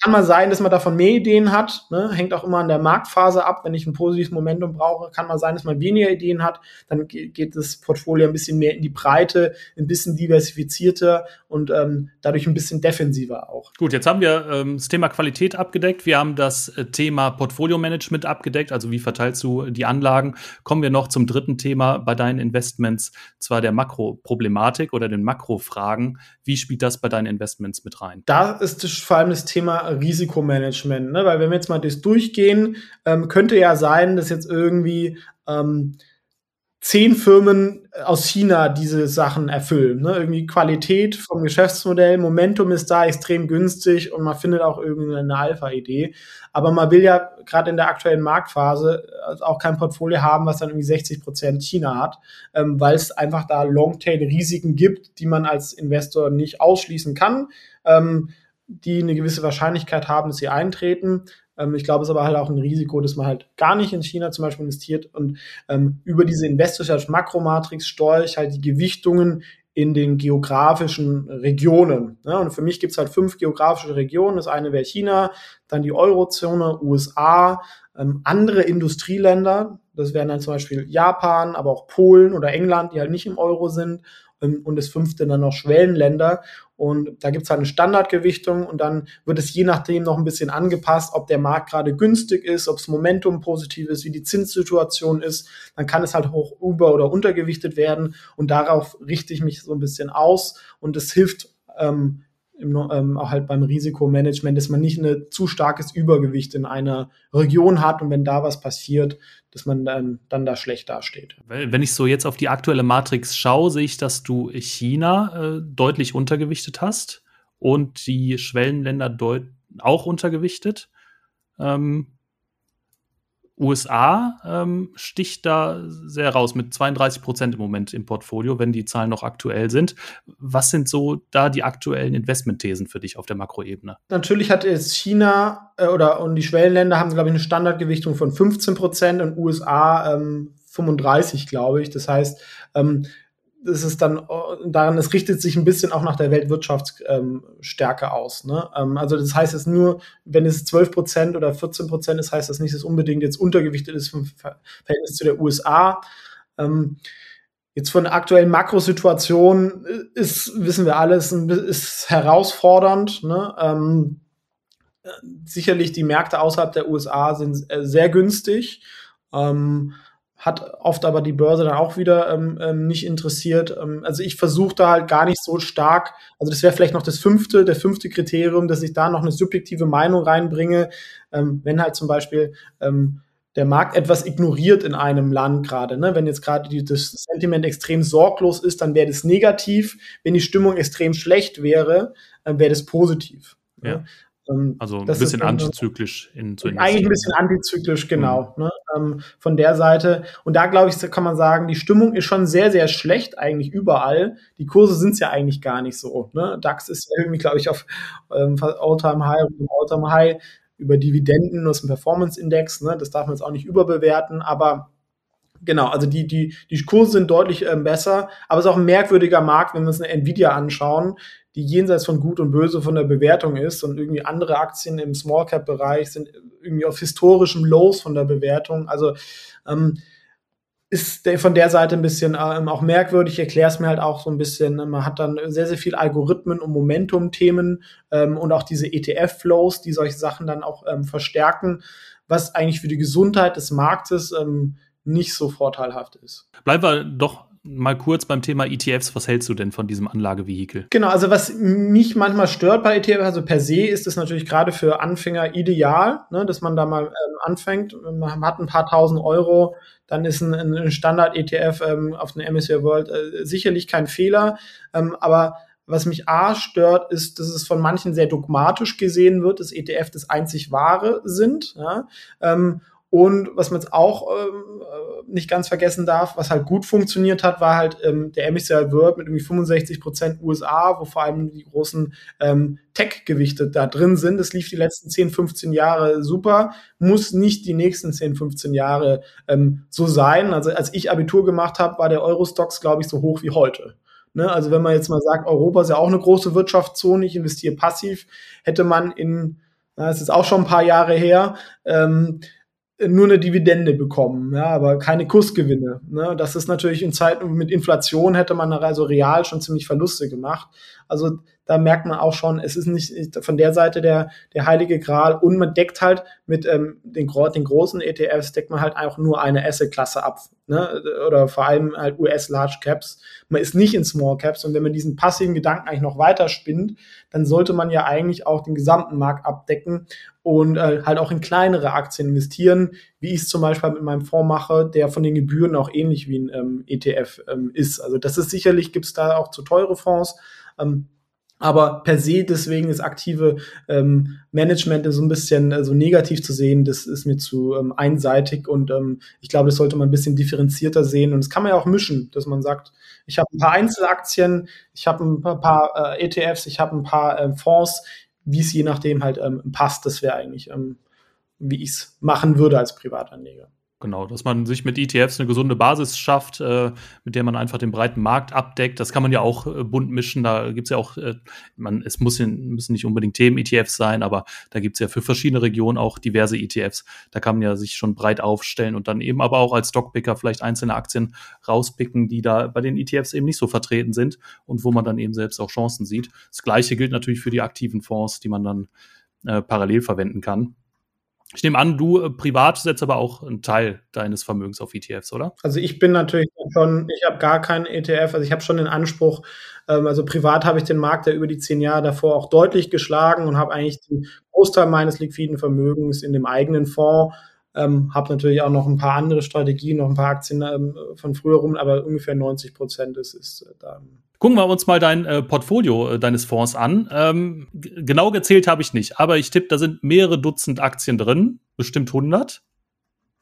Speaker 2: kann mal sein, dass man davon mehr Ideen hat. Ne? Hängt auch immer an der Marktphase ab. Wenn ich ein positives Momentum brauche, kann mal sein, dass man weniger Ideen hat. Dann geht das Portfolio ein bisschen mehr in die Breite, ein bisschen diversifizierter und ähm, dadurch ein bisschen defensiver auch.
Speaker 1: Gut, jetzt haben wir ähm, das Thema Qualität abgedeckt. Wir haben das äh, Thema Portfolio-Management abgedeckt. Also wie verteilst du die Anlagen? Kommen wir noch zum dritten Thema bei deinen Investments, zwar der Makroproblematik oder den Makrofragen. Wie spielt das bei deinen Investments mit rein?
Speaker 2: Da ist vor allem das Thema Risikomanagement, ne? weil wenn wir jetzt mal das durchgehen, ähm, könnte ja sein, dass jetzt irgendwie ähm, zehn Firmen aus China diese Sachen erfüllen. Ne? Irgendwie Qualität vom Geschäftsmodell, Momentum ist da extrem günstig und man findet auch irgendwie eine Alpha-Idee. Aber man will ja gerade in der aktuellen Marktphase also auch kein Portfolio haben, was dann irgendwie 60 Prozent China hat, ähm, weil es einfach da Longtail-Risiken gibt, die man als Investor nicht ausschließen kann. Ähm, die eine gewisse Wahrscheinlichkeit haben, dass sie eintreten. Ähm, ich glaube, es ist aber halt auch ein Risiko, dass man halt gar nicht in China zum Beispiel investiert und ähm, über diese Investors als Makromatrix steuere ich halt die Gewichtungen in den geografischen Regionen. Ja, und für mich gibt es halt fünf geografische Regionen. Das eine wäre China, dann die Eurozone, USA, ähm, andere Industrieländer. Das wären dann zum Beispiel Japan, aber auch Polen oder England, die halt nicht im Euro sind. Ähm, und das fünfte dann noch Schwellenländer. Und da gibt es halt eine Standardgewichtung und dann wird es je nachdem noch ein bisschen angepasst, ob der Markt gerade günstig ist, ob das Momentum positiv ist, wie die Zinssituation ist. Dann kann es halt hoch über- oder untergewichtet werden und darauf richte ich mich so ein bisschen aus und es hilft ähm, im, ähm, auch halt beim Risikomanagement, dass man nicht ein zu starkes Übergewicht in einer Region hat und wenn da was passiert, dass man dann, dann da schlecht dasteht.
Speaker 1: Wenn ich so jetzt auf die aktuelle Matrix schaue, sehe ich, dass du China äh, deutlich untergewichtet hast und die Schwellenländer auch untergewichtet. Ähm, USA ähm, sticht da sehr raus mit 32 Prozent im Moment im Portfolio, wenn die Zahlen noch aktuell sind. Was sind so da die aktuellen Investmentthesen für dich auf der Makroebene?
Speaker 2: Natürlich hat jetzt China äh, oder und die Schwellenländer haben, glaube ich, eine Standardgewichtung von 15 Prozent und USA ähm, 35, glaube ich. Das heißt, ähm, das ist dann daran, es richtet sich ein bisschen auch nach der Weltwirtschaftsstärke ähm, aus. Ne? Ähm, also das heißt es nur, wenn es 12 Prozent oder 14 Prozent ist, heißt das nicht, dass es unbedingt jetzt untergewichtet ist im Verhältnis zu der USA. Ähm, jetzt von der aktuellen Makrosituation ist, wissen wir alles, ist herausfordernd. Ne? Ähm, sicherlich die Märkte außerhalb der USA sind äh, sehr günstig. Ähm, hat oft aber die Börse dann auch wieder ähm, ähm, nicht interessiert. Ähm, also ich versuche da halt gar nicht so stark, also das wäre vielleicht noch das fünfte, der fünfte Kriterium, dass ich da noch eine subjektive Meinung reinbringe, ähm, wenn halt zum Beispiel der Markt etwas ignoriert in einem Land gerade. Ne? Wenn jetzt gerade das Sentiment extrem sorglos ist, dann wäre das negativ. Wenn die Stimmung extrem schlecht wäre, äh, wäre das positiv.
Speaker 1: Ja. Ähm, also ein bisschen antizyklisch in
Speaker 2: zu Eigentlich ein bisschen antizyklisch, genau. Mhm. Ne? Ähm, von der Seite. Und da glaube ich, kann man sagen, die Stimmung ist schon sehr, sehr schlecht eigentlich überall. Die Kurse sind es ja eigentlich gar nicht so. Ne? DAX ist irgendwie, glaube ich, auf ähm, All-Time High und All-Time High über Dividenden aus dem Performance-Index. Ne? Das darf man jetzt auch nicht überbewerten, aber Genau, also die, die, die Kurse sind deutlich ähm, besser, aber es ist auch ein merkwürdiger Markt, wenn wir uns eine Nvidia anschauen, die jenseits von Gut und Böse von der Bewertung ist und irgendwie andere Aktien im Small Cap Bereich sind irgendwie auf historischem Lows von der Bewertung. Also ähm, ist von der Seite ein bisschen ähm, auch merkwürdig. Ich erkläre es mir halt auch so ein bisschen. Man hat dann sehr, sehr viel Algorithmen und Momentum-Themen ähm, und auch diese ETF-Flows, die solche Sachen dann auch ähm, verstärken, was eigentlich für die Gesundheit des Marktes ähm, nicht so vorteilhaft ist.
Speaker 1: Bleiben wir doch mal kurz beim Thema ETFs. Was hältst du denn von diesem Anlagevehikel?
Speaker 2: Genau, also was mich manchmal stört bei ETFs, also per se ist es natürlich gerade für Anfänger ideal, ne, dass man da mal ähm, anfängt. Man hat ein paar tausend Euro, dann ist ein, ein Standard-ETF ähm, auf den MSCI World äh, sicherlich kein Fehler. Ähm, aber was mich A stört, ist, dass es von manchen sehr dogmatisch gesehen wird, dass ETF das einzig wahre sind. Ja? Und was man jetzt auch ähm, äh, nicht ganz vergessen darf, was halt gut funktioniert hat, war halt ähm, der MSCI World mit irgendwie 65 Prozent USA, wo vor allem die großen ähm, Tech-Gewichte da drin sind. Das lief die letzten 10, 15 Jahre super, muss nicht die nächsten 10, 15 Jahre ähm, so sein. Also als ich Abitur gemacht habe, war der Eurostox, glaube ich, so hoch wie heute. Ne? Also wenn man jetzt mal sagt, Europa ist ja auch eine große Wirtschaftszone, ich investiere passiv, hätte man in, das ist auch schon ein paar Jahre her, ähm, nur eine Dividende bekommen, ja, aber keine Kursgewinne. Ne? Das ist natürlich in Zeiten mit Inflation hätte man also real schon ziemlich Verluste gemacht. Also da merkt man auch schon, es ist nicht von der Seite der, der heilige Gral und man deckt halt mit ähm, den, den großen ETFs, deckt man halt auch nur eine Asset-Klasse ab. Ne? Oder vor allem halt US Large Caps. Man ist nicht in Small Caps und wenn man diesen passiven Gedanken eigentlich noch weiter spinnt, dann sollte man ja eigentlich auch den gesamten Markt abdecken und äh, halt auch in kleinere Aktien investieren, wie ich es zum Beispiel mit meinem Fonds mache, der von den Gebühren auch ähnlich wie ein ähm, ETF ähm, ist. Also das ist sicherlich, gibt es da auch zu teure Fonds. Ähm, aber per se deswegen ist aktive ähm, Management so ein bisschen äh, so negativ zu sehen. Das ist mir zu ähm, einseitig und ähm, ich glaube, das sollte man ein bisschen differenzierter sehen. Und das kann man ja auch mischen, dass man sagt, ich habe ein paar Einzelaktien, ich habe ein paar, paar äh, ETFs, ich habe ein paar äh, Fonds, wie es je nachdem halt ähm, passt. Das wäre eigentlich, ähm, wie ich es machen würde als Privatanleger.
Speaker 1: Genau, dass man sich mit ETFs eine gesunde Basis schafft, äh, mit der man einfach den breiten Markt abdeckt. Das kann man ja auch äh, bunt mischen. Da gibt's ja auch, äh, man, es muss, müssen nicht unbedingt Themen-ETFs sein, aber da gibt's ja für verschiedene Regionen auch diverse ETFs. Da kann man ja sich schon breit aufstellen und dann eben aber auch als Stockpicker vielleicht einzelne Aktien rauspicken, die da bei den ETFs eben nicht so vertreten sind und wo man dann eben selbst auch Chancen sieht. Das gleiche gilt natürlich für die aktiven Fonds, die man dann äh, parallel verwenden kann. Ich nehme an, du äh, privat setzt aber auch einen Teil deines Vermögens auf ETFs, oder?
Speaker 2: Also ich bin natürlich schon, ich habe gar keinen ETF, also ich habe schon den Anspruch, ähm, also privat habe ich den Markt ja über die zehn Jahre davor auch deutlich geschlagen und habe eigentlich den Großteil meines liquiden Vermögens in dem eigenen Fonds ähm, habe natürlich auch noch ein paar andere Strategien, noch ein paar Aktien ähm, von früher rum, aber ungefähr 90 Prozent ist, ist äh, da
Speaker 1: Gucken wir uns mal dein äh, Portfolio äh, deines Fonds an. Ähm, genau gezählt habe ich nicht, aber ich tippe, da sind mehrere Dutzend Aktien drin, bestimmt 100,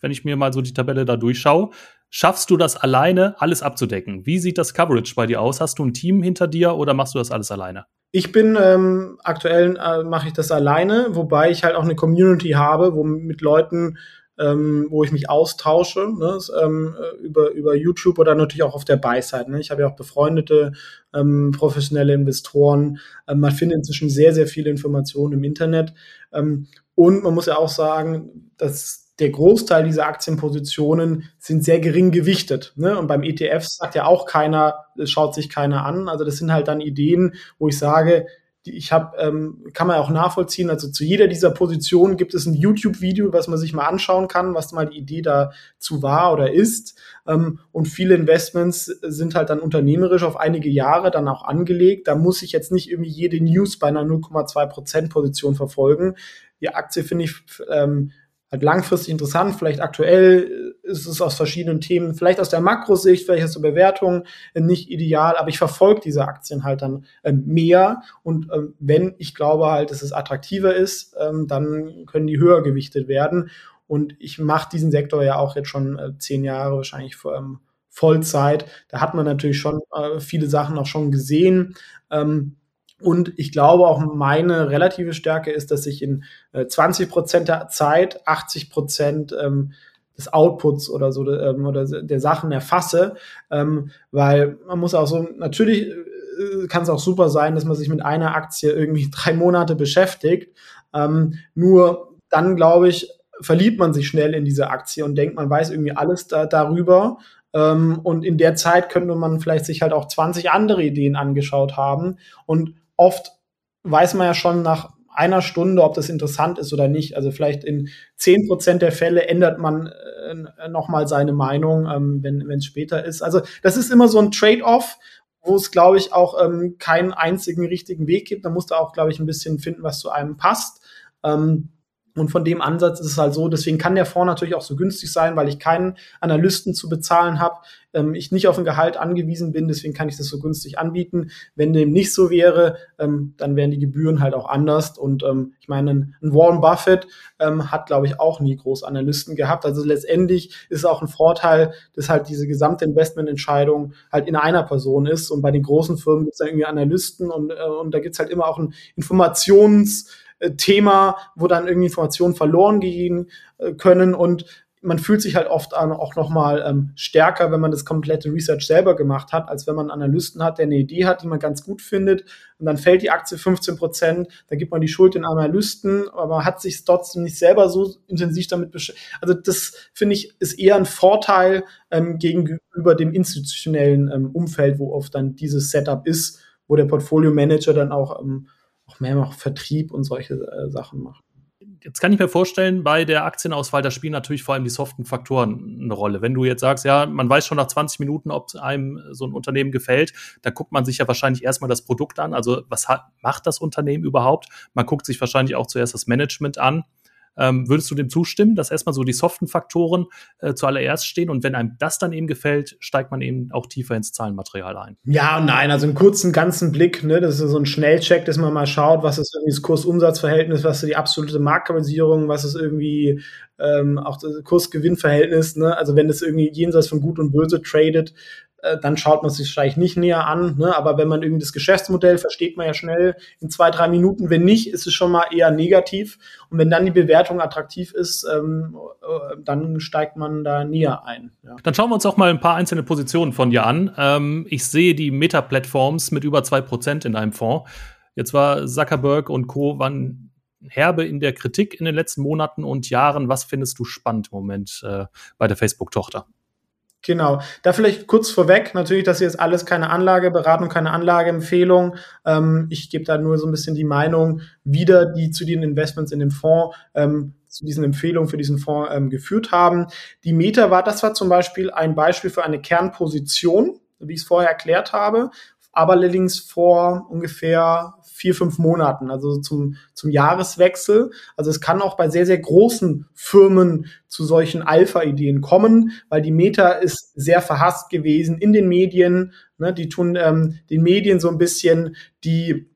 Speaker 1: wenn ich mir mal so die Tabelle da durchschaue. Schaffst du das alleine, alles abzudecken? Wie sieht das Coverage bei dir aus? Hast du ein Team hinter dir oder machst du das alles alleine?
Speaker 2: Ich bin ähm, aktuell äh, mache ich das alleine, wobei ich halt auch eine Community habe, wo mit Leuten ähm, wo ich mich austausche, ne, ähm, über, über YouTube oder natürlich auch auf der Buy-Side. Ne. Ich habe ja auch befreundete ähm, professionelle Investoren. Ähm, man findet inzwischen sehr, sehr viele Informationen im Internet. Ähm, und man muss ja auch sagen, dass der Großteil dieser Aktienpositionen sind sehr gering gewichtet. Ne? Und beim ETF sagt ja auch keiner, schaut sich keiner an. Also das sind halt dann Ideen, wo ich sage, ich habe, ähm, kann man auch nachvollziehen, also zu jeder dieser Positionen gibt es ein YouTube-Video, was man sich mal anschauen kann, was mal die Idee dazu war oder ist. Ähm, und viele Investments sind halt dann unternehmerisch auf einige Jahre dann auch angelegt. Da muss ich jetzt nicht irgendwie jede News bei einer 0,2% Position verfolgen. Die Aktie finde ich ähm, halt langfristig interessant, vielleicht aktuell ist es aus verschiedenen Themen, vielleicht aus der Makrosicht, vielleicht aus der Bewertung nicht ideal, aber ich verfolge diese Aktien halt dann ähm, mehr und ähm, wenn ich glaube halt, dass es attraktiver ist, ähm, dann können die höher gewichtet werden und ich mache diesen Sektor ja auch jetzt schon äh, zehn Jahre wahrscheinlich Vollzeit. Da hat man natürlich schon äh, viele Sachen auch schon gesehen. Ähm, und ich glaube auch meine relative Stärke ist, dass ich in äh, 20 Prozent der Zeit 80 Prozent ähm, des Outputs oder so ähm, oder der Sachen erfasse, ähm, weil man muss auch so natürlich äh, kann es auch super sein, dass man sich mit einer Aktie irgendwie *laughs* drei Monate beschäftigt. Ähm, nur dann glaube ich verliebt man sich schnell in diese Aktie und denkt, man weiß irgendwie alles da, darüber. Ähm, und in der Zeit könnte man vielleicht sich halt auch 20 andere Ideen angeschaut haben. Und oft weiß man ja schon nach einer Stunde, ob das interessant ist oder nicht. Also vielleicht in zehn Prozent der Fälle ändert man äh, nochmal seine Meinung, ähm, wenn es später ist. Also das ist immer so ein Trade-off, wo es, glaube ich, auch ähm, keinen einzigen richtigen Weg gibt. Da musst du auch, glaube ich, ein bisschen finden, was zu einem passt. Ähm, und von dem Ansatz ist es halt so, deswegen kann der Fonds natürlich auch so günstig sein, weil ich keinen Analysten zu bezahlen habe, ähm, ich nicht auf ein Gehalt angewiesen bin, deswegen kann ich das so günstig anbieten. Wenn dem nicht so wäre, ähm, dann wären die Gebühren halt auch anders. Und ähm, ich meine, ein Warren Buffett ähm, hat, glaube ich, auch nie groß Analysten gehabt. Also letztendlich ist es auch ein Vorteil, dass halt diese gesamte Investmententscheidung halt in einer Person ist. Und bei den großen Firmen gibt es dann irgendwie Analysten und, äh, und da gibt es halt immer auch ein Informations- Thema, wo dann irgendwie Informationen verloren gehen äh, können und man fühlt sich halt oft auch nochmal ähm, stärker, wenn man das komplette Research selber gemacht hat, als wenn man einen Analysten hat, der eine Idee hat, die man ganz gut findet und dann fällt die Aktie 15 Prozent, dann gibt man die Schuld den Analysten, aber man hat sich trotzdem nicht selber so intensiv damit beschäftigt. Also das finde ich ist eher ein Vorteil ähm, gegenüber dem institutionellen ähm, Umfeld, wo oft dann dieses Setup ist, wo der Portfolio Manager dann auch ähm, auch mehr noch Vertrieb und solche äh, Sachen macht.
Speaker 1: Jetzt kann ich mir vorstellen, bei der Aktienauswahl, da spielen natürlich vor allem die soften Faktoren eine Rolle. Wenn du jetzt sagst, ja, man weiß schon nach 20 Minuten, ob einem so ein Unternehmen gefällt, da guckt man sich ja wahrscheinlich erstmal das Produkt an. Also was hat, macht das Unternehmen überhaupt? Man guckt sich wahrscheinlich auch zuerst das Management an. Ähm, würdest du dem zustimmen, dass erstmal so die soften Faktoren äh, zuallererst stehen und wenn einem das dann eben gefällt, steigt man eben auch tiefer ins Zahlenmaterial ein?
Speaker 2: Ja und nein, also einen kurzen ganzen Blick, ne, das ist so ein Schnellcheck, dass man mal schaut, was ist irgendwie das Kurs-Umsatz-Verhältnis, was ist die absolute Marktkapitalisierung, was ist irgendwie ähm, auch das Kurs-Gewinn-Verhältnis, ne? Also wenn das irgendwie jenseits von Gut und Böse tradet, äh, dann schaut man sich vielleicht nicht näher an. Ne? Aber wenn man irgendwie das Geschäftsmodell versteht man ja schnell in zwei, drei Minuten. Wenn nicht, ist es schon mal eher negativ. Und wenn dann die Bewertung attraktiv ist, ähm, äh, dann steigt man da näher ein.
Speaker 1: Ja. Dann schauen wir uns auch mal ein paar einzelne Positionen von dir an. Ähm, ich sehe die Meta-Plattforms mit über zwei Prozent in einem Fonds. Jetzt war Zuckerberg und Co. waren herbe in der Kritik in den letzten Monaten und Jahren. Was findest du spannend im Moment äh, bei der Facebook-Tochter?
Speaker 2: Genau. Da vielleicht kurz vorweg, natürlich, das hier ist alles keine Anlageberatung, keine Anlageempfehlung. Ähm, ich gebe da nur so ein bisschen die Meinung wieder, die zu den Investments in dem Fonds, ähm, zu diesen Empfehlungen für diesen Fonds ähm, geführt haben. Die Meta war, das war zum Beispiel ein Beispiel für eine Kernposition, wie ich es vorher erklärt habe, aber allerdings vor ungefähr vier, fünf Monaten, also zum, zum Jahreswechsel. Also es kann auch bei sehr, sehr großen Firmen zu solchen Alpha-Ideen kommen, weil die Meta ist sehr verhasst gewesen in den Medien. Ne? Die tun ähm, den Medien so ein bisschen die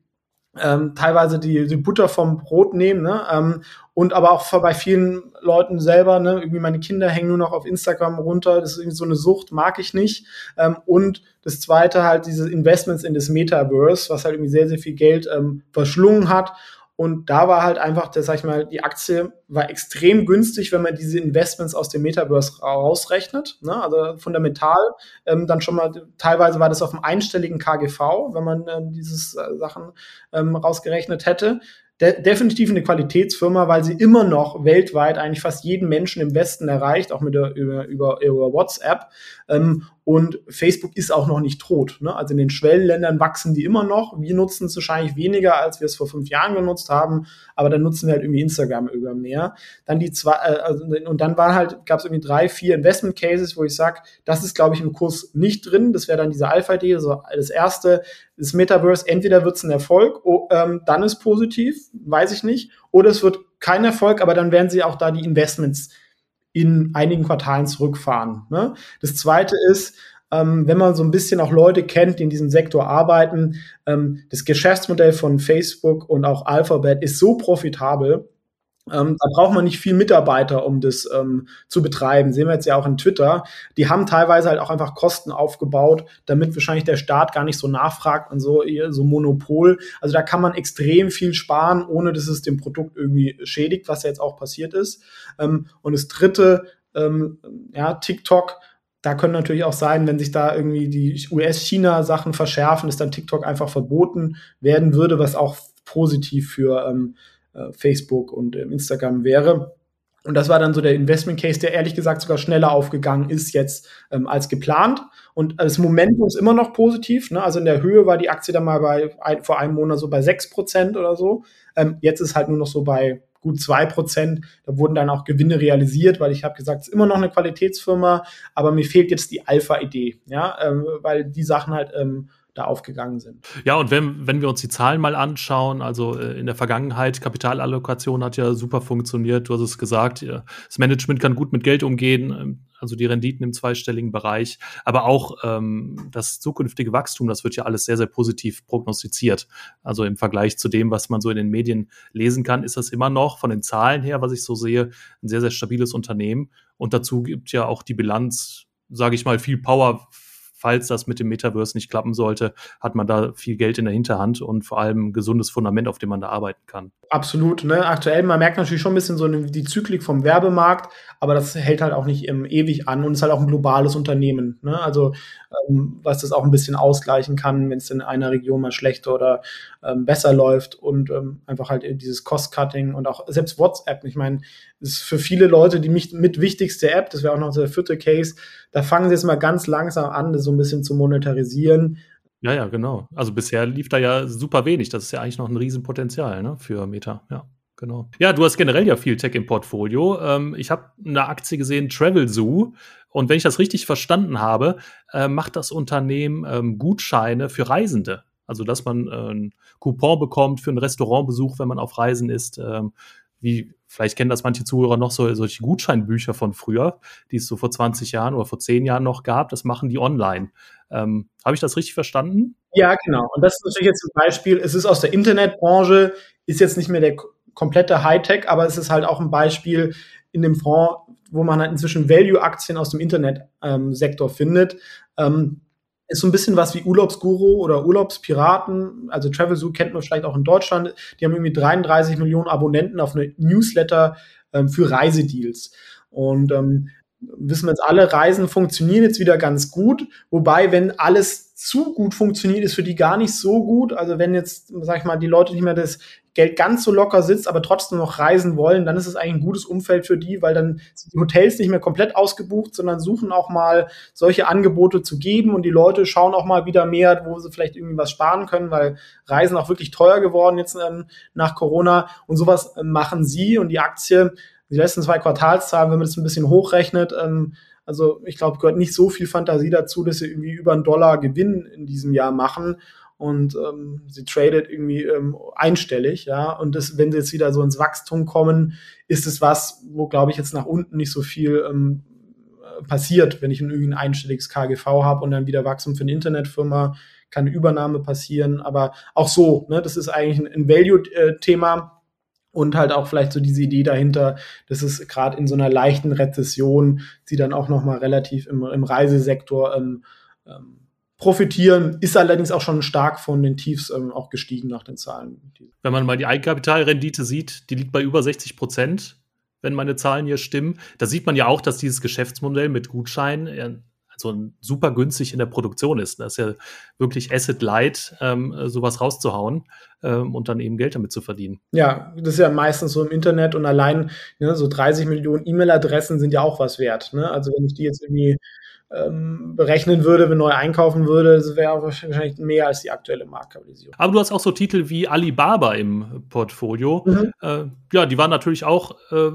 Speaker 2: ähm, teilweise die, die Butter vom Brot nehmen, ne? ähm, und aber auch bei vielen Leuten selber, ne? irgendwie meine Kinder hängen nur noch auf Instagram runter, das ist irgendwie so eine Sucht, mag ich nicht. Ähm, und das zweite halt diese Investments in das Metaverse, was halt irgendwie sehr, sehr viel Geld ähm, verschlungen hat und da war halt einfach, das, sag ich mal, die Aktie war extrem günstig, wenn man diese Investments aus dem Metaverse rausrechnet. Ne? Also fundamental ähm, dann schon mal, teilweise war das auf einem einstelligen KGV, wenn man ähm, diese äh, Sachen ähm, rausgerechnet hätte de definitiv eine Qualitätsfirma, weil sie immer noch weltweit eigentlich fast jeden Menschen im Westen erreicht, auch mit der, über, über, über WhatsApp. Ähm, und Facebook ist auch noch nicht tot. Ne? Also in den Schwellenländern wachsen die immer noch. Wir nutzen es wahrscheinlich weniger, als wir es vor fünf Jahren genutzt haben, aber dann nutzen wir halt irgendwie Instagram über mehr. Dann die zwei, äh, also, und dann waren halt, gab es irgendwie drei, vier Investment Cases, wo ich sage, das ist, glaube ich, im Kurs nicht drin. Das wäre dann diese Alpha-Idee. Also das erste, das Metaverse, entweder wird es ein Erfolg, oh, ähm, dann ist positiv, weiß ich nicht, oder es wird kein Erfolg, aber dann werden sie auch da die Investments in einigen Quartalen zurückfahren. Ne? Das zweite ist, ähm, wenn man so ein bisschen auch Leute kennt, die in diesem Sektor arbeiten, ähm, das Geschäftsmodell von Facebook und auch Alphabet ist so profitabel, ähm, da braucht man nicht viel Mitarbeiter, um das ähm, zu betreiben. Sehen wir jetzt ja auch in Twitter. Die haben teilweise halt auch einfach Kosten aufgebaut, damit wahrscheinlich der Staat gar nicht so nachfragt und so, so Monopol. Also da kann man extrem viel sparen, ohne dass es dem Produkt irgendwie schädigt, was ja jetzt auch passiert ist. Ähm, und das dritte, ähm, ja, TikTok, da können natürlich auch sein, wenn sich da irgendwie die US-China-Sachen verschärfen, dass dann TikTok einfach verboten werden würde, was auch positiv für ähm, äh, Facebook und äh, Instagram wäre. Und das war dann so der Investment Case, der ehrlich gesagt sogar schneller aufgegangen ist jetzt ähm, als geplant. Und das Momentum ist immer noch positiv. Ne? Also in der Höhe war die Aktie dann mal bei ein, vor einem Monat so bei 6% oder so. Ähm, jetzt ist halt nur noch so bei gut 2%. Da wurden dann auch Gewinne realisiert, weil ich habe gesagt, es ist immer noch eine Qualitätsfirma, aber mir fehlt jetzt die Alpha-Idee, ja, ähm, weil die Sachen halt ähm, da aufgegangen sind.
Speaker 1: Ja, und wenn, wenn wir uns die Zahlen mal anschauen, also äh, in der Vergangenheit, Kapitalallokation hat ja super funktioniert, du hast es gesagt, das Management kann gut mit Geld umgehen, ähm, also die Renditen im zweistelligen Bereich, aber auch ähm, das zukünftige Wachstum, das wird ja alles sehr, sehr positiv prognostiziert. Also im Vergleich zu dem, was man so in den Medien lesen kann, ist das immer noch von den Zahlen her, was ich so sehe, ein sehr, sehr stabiles Unternehmen. Und dazu gibt ja auch die Bilanz, sage ich mal, viel Power falls das mit dem Metaverse nicht klappen sollte, hat man da viel Geld in der Hinterhand und vor allem ein gesundes Fundament, auf dem man da arbeiten kann.
Speaker 2: Absolut. Ne? Aktuell, man merkt natürlich schon ein bisschen so die Zyklik vom Werbemarkt, aber das hält halt auch nicht ähm, ewig an und ist halt auch ein globales Unternehmen. Ne? Also ähm, was das auch ein bisschen ausgleichen kann, wenn es in einer Region mal schlechter oder ähm, besser läuft und ähm, einfach halt dieses Cost-Cutting und auch selbst WhatsApp. Ich meine, ist für viele Leute die mich mit wichtigste App, das wäre auch noch der vierte Case, da fangen sie jetzt mal ganz langsam an, das so ein bisschen zu monetarisieren
Speaker 1: ja, ja, genau. Also bisher lief da ja super wenig. Das ist ja eigentlich noch ein Riesenpotenzial ne, für Meta. Ja, genau. Ja, du hast generell ja viel Tech im Portfolio. Ähm, ich habe eine Aktie gesehen, Travel Zoo. Und wenn ich das richtig verstanden habe, äh, macht das Unternehmen ähm, Gutscheine für Reisende. Also, dass man äh, einen Coupon bekommt für einen Restaurantbesuch, wenn man auf Reisen ist. Ähm, wie, vielleicht kennen das manche Zuhörer noch so, solche Gutscheinbücher von früher, die es so vor 20 Jahren oder vor 10 Jahren noch gab. Das machen die online. Ähm, Habe ich das richtig verstanden?
Speaker 2: Ja, genau. Und das ist natürlich jetzt ein Beispiel. Es ist aus der Internetbranche, ist jetzt nicht mehr der komplette Hightech, aber es ist halt auch ein Beispiel in dem Fonds, wo man halt inzwischen Value-Aktien aus dem Internetsektor ähm, findet. Ähm, ist so ein bisschen was wie Urlaubsguru oder Urlaubspiraten. Also Travelzoo kennt man vielleicht auch in Deutschland. Die haben irgendwie 33 Millionen Abonnenten auf eine Newsletter ähm, für Reisedeals. Und ähm, wissen wir jetzt alle, Reisen funktionieren jetzt wieder ganz gut. Wobei, wenn alles zu gut funktioniert, ist für die gar nicht so gut. Also wenn jetzt, sag ich mal, die Leute nicht mehr das Geld ganz so locker sitzt, aber trotzdem noch reisen wollen, dann ist es eigentlich ein gutes Umfeld für die, weil dann sind die Hotels nicht mehr komplett ausgebucht, sondern suchen auch mal solche Angebote zu geben und die Leute schauen auch mal wieder mehr, wo sie vielleicht irgendwie was sparen können, weil Reisen auch wirklich teuer geworden jetzt ähm, nach Corona und sowas äh, machen sie und die Aktie die letzten zwei Quartalszahlen, wenn man das ein bisschen hochrechnet, ähm, also ich glaube, gehört nicht so viel Fantasie dazu, dass sie irgendwie über einen Dollar Gewinn in diesem Jahr machen und ähm, sie tradet irgendwie ähm, einstellig, ja. Und das, wenn sie jetzt wieder so ins Wachstum kommen, ist es was, wo glaube ich jetzt nach unten nicht so viel ähm, passiert, wenn ich irgendwie ein einstelliges KGV habe und dann wieder Wachstum für eine Internetfirma, kann eine Übernahme passieren, aber auch so, ne, das ist eigentlich ein, ein Value-Thema und halt auch vielleicht so diese Idee dahinter, dass es gerade in so einer leichten Rezession sie dann auch noch mal relativ im, im Reisesektor ähm, ähm, profitieren, ist allerdings auch schon stark von den Tiefs ähm, auch gestiegen nach den Zahlen.
Speaker 1: Wenn man mal die Eigenkapitalrendite sieht, die liegt bei über 60 Prozent, wenn meine Zahlen hier stimmen. Da sieht man ja auch, dass dieses Geschäftsmodell mit Gutscheinen so super günstig in der Produktion ist. Das ist ja wirklich Asset Light, ähm, sowas rauszuhauen ähm, und dann eben Geld damit zu verdienen.
Speaker 2: Ja, das ist ja meistens so im Internet und allein ne, so 30 Millionen E-Mail-Adressen sind ja auch was wert. Ne? Also wenn ich die jetzt irgendwie ähm, berechnen würde, wenn neu einkaufen würde, das wäre wahrscheinlich mehr als die aktuelle Marktkapitalisierung.
Speaker 1: Aber du hast auch so Titel wie Alibaba im Portfolio. Mhm. Äh, ja, die waren natürlich auch äh,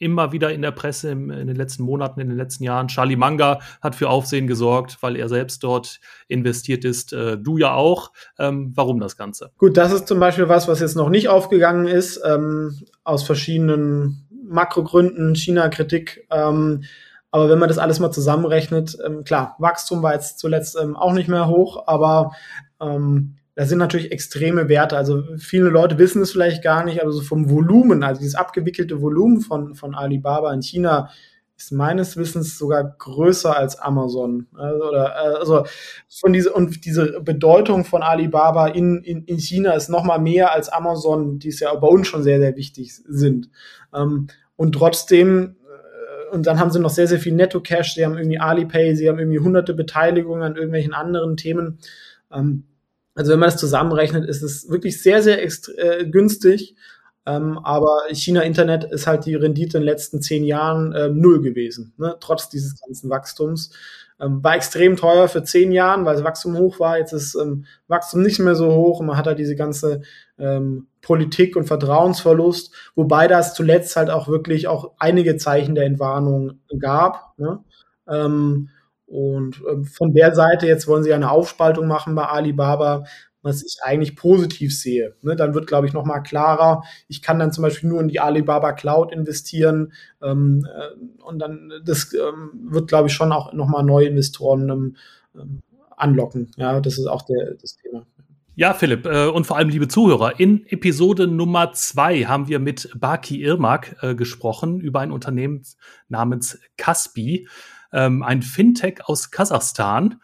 Speaker 1: immer wieder in der Presse im, in den letzten Monaten, in den letzten Jahren. Charlie Manga hat für Aufsehen gesorgt, weil er selbst dort investiert ist. Äh, du ja auch. Ähm, warum das Ganze?
Speaker 2: Gut, das ist zum Beispiel was, was jetzt noch nicht aufgegangen ist, ähm, aus verschiedenen Makrogründen, China-Kritik. Ähm, aber wenn man das alles mal zusammenrechnet, ähm, klar, Wachstum war jetzt zuletzt ähm, auch nicht mehr hoch, aber ähm, das sind natürlich extreme Werte. Also viele Leute wissen es vielleicht gar nicht, aber so vom Volumen, also dieses abgewickelte Volumen von, von Alibaba in China ist meines Wissens sogar größer als Amazon. Also, oder, also von diese, und diese Bedeutung von Alibaba in, in, in China ist noch mal mehr als Amazon, die es ja bei uns schon sehr, sehr wichtig sind. Ähm, und trotzdem äh, und dann haben sie noch sehr, sehr viel Netto-Cash, sie haben irgendwie Alipay, sie haben irgendwie hunderte Beteiligungen an irgendwelchen anderen Themen. Ähm, also wenn man das zusammenrechnet, ist es wirklich sehr, sehr äh, günstig. Ähm, aber China Internet ist halt die Rendite in den letzten zehn Jahren äh, null gewesen, ne? trotz dieses ganzen Wachstums. Ähm, war extrem teuer für zehn Jahren, weil das Wachstum hoch war. Jetzt ist ähm, Wachstum nicht mehr so hoch und man hat halt diese ganze ähm, Politik und Vertrauensverlust, wobei das zuletzt halt auch wirklich auch einige Zeichen der Entwarnung gab. Ne? Ähm, und äh, von der Seite, jetzt wollen sie eine Aufspaltung machen bei Alibaba, was ich eigentlich positiv sehe. Ne, dann wird, glaube ich, nochmal klarer. Ich kann dann zum Beispiel nur in die Alibaba Cloud investieren ähm, äh, und dann das ähm, wird, glaube ich, schon auch nochmal neue Investoren ähm, ähm, anlocken. Ja, das ist auch der, das Thema.
Speaker 1: Ja, Philipp, äh, und vor allem liebe Zuhörer, in Episode Nummer zwei haben wir mit Baki Irmak äh, gesprochen über ein Unternehmen namens Kaspi, ähm, ein Fintech aus Kasachstan.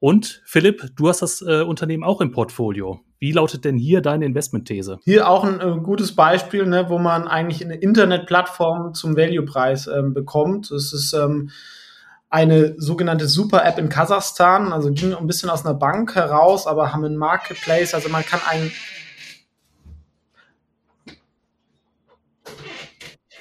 Speaker 1: Und Philipp, du hast das äh, Unternehmen auch im Portfolio. Wie lautet denn hier deine Investmentthese?
Speaker 2: Hier auch ein äh, gutes Beispiel, ne, wo man eigentlich eine Internetplattform zum Value-Preis ähm, bekommt. Es ist ähm, eine sogenannte Super-App in Kasachstan, also ging ein bisschen aus einer Bank heraus, aber haben einen Marketplace, also man kann ein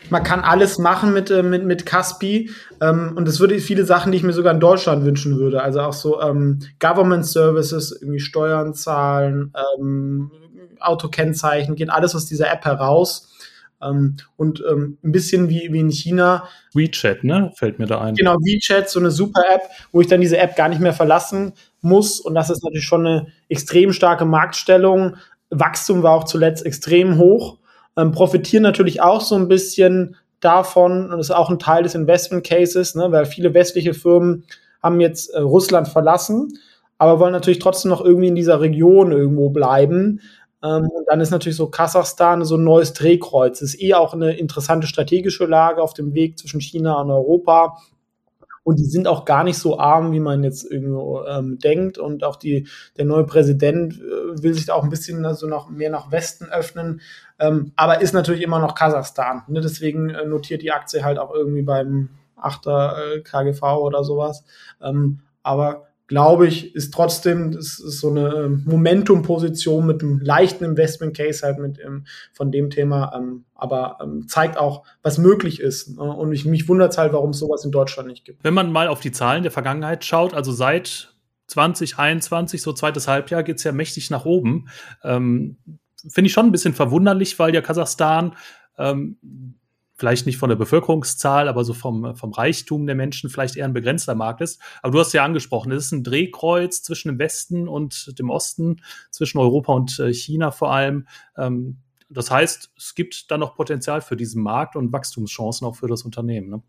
Speaker 2: man kann alles machen mit, äh, mit, mit Caspi. Ähm, und das würde viele Sachen, die ich mir sogar in Deutschland wünschen würde. Also auch so ähm, Government Services, irgendwie Steuern zahlen, ähm, Autokennzeichen, geht alles aus dieser App heraus. Ähm, und ähm, ein bisschen wie, wie in China.
Speaker 1: WeChat, ne? Fällt mir da ein.
Speaker 2: Genau, WeChat, so eine super App, wo ich dann diese App gar nicht mehr verlassen muss. Und das ist natürlich schon eine extrem starke Marktstellung. Wachstum war auch zuletzt extrem hoch ähm, profitieren natürlich auch so ein bisschen davon, und ist auch ein Teil des Investment Cases, ne, weil viele westliche Firmen haben jetzt äh, Russland verlassen, aber wollen natürlich trotzdem noch irgendwie in dieser Region irgendwo bleiben. Ähm, und dann ist natürlich so Kasachstan so ein neues Drehkreuz. Ist eh auch eine interessante strategische Lage auf dem Weg zwischen China und Europa. Und die sind auch gar nicht so arm, wie man jetzt irgendwo ähm, denkt. Und auch die, der neue Präsident äh, will sich da auch ein bisschen also noch mehr nach Westen öffnen. Ähm, aber ist natürlich immer noch Kasachstan. Ne? Deswegen äh, notiert die Aktie halt auch irgendwie beim 8er äh, KGV oder sowas. Ähm, aber glaube ich, ist trotzdem, das ist so eine ähm, Momentum-Position mit einem leichten Investment-Case halt mit ähm, von dem Thema, ähm, aber ähm, zeigt auch, was möglich ist. Ne? Und ich, mich wundert es halt, warum es sowas in Deutschland nicht gibt.
Speaker 1: Wenn man mal auf die Zahlen der Vergangenheit schaut, also seit 2021, so zweites Halbjahr, geht es ja mächtig nach oben. Ähm, Finde ich schon ein bisschen verwunderlich, weil ja Kasachstan ähm, vielleicht nicht von der Bevölkerungszahl, aber so vom, vom Reichtum der Menschen vielleicht eher ein begrenzter Markt ist. Aber du hast ja angesprochen, es ist ein Drehkreuz zwischen dem Westen und dem Osten, zwischen Europa und äh, China vor allem. Ähm, das heißt, es gibt da noch Potenzial für diesen Markt und Wachstumschancen auch für das Unternehmen. Ne?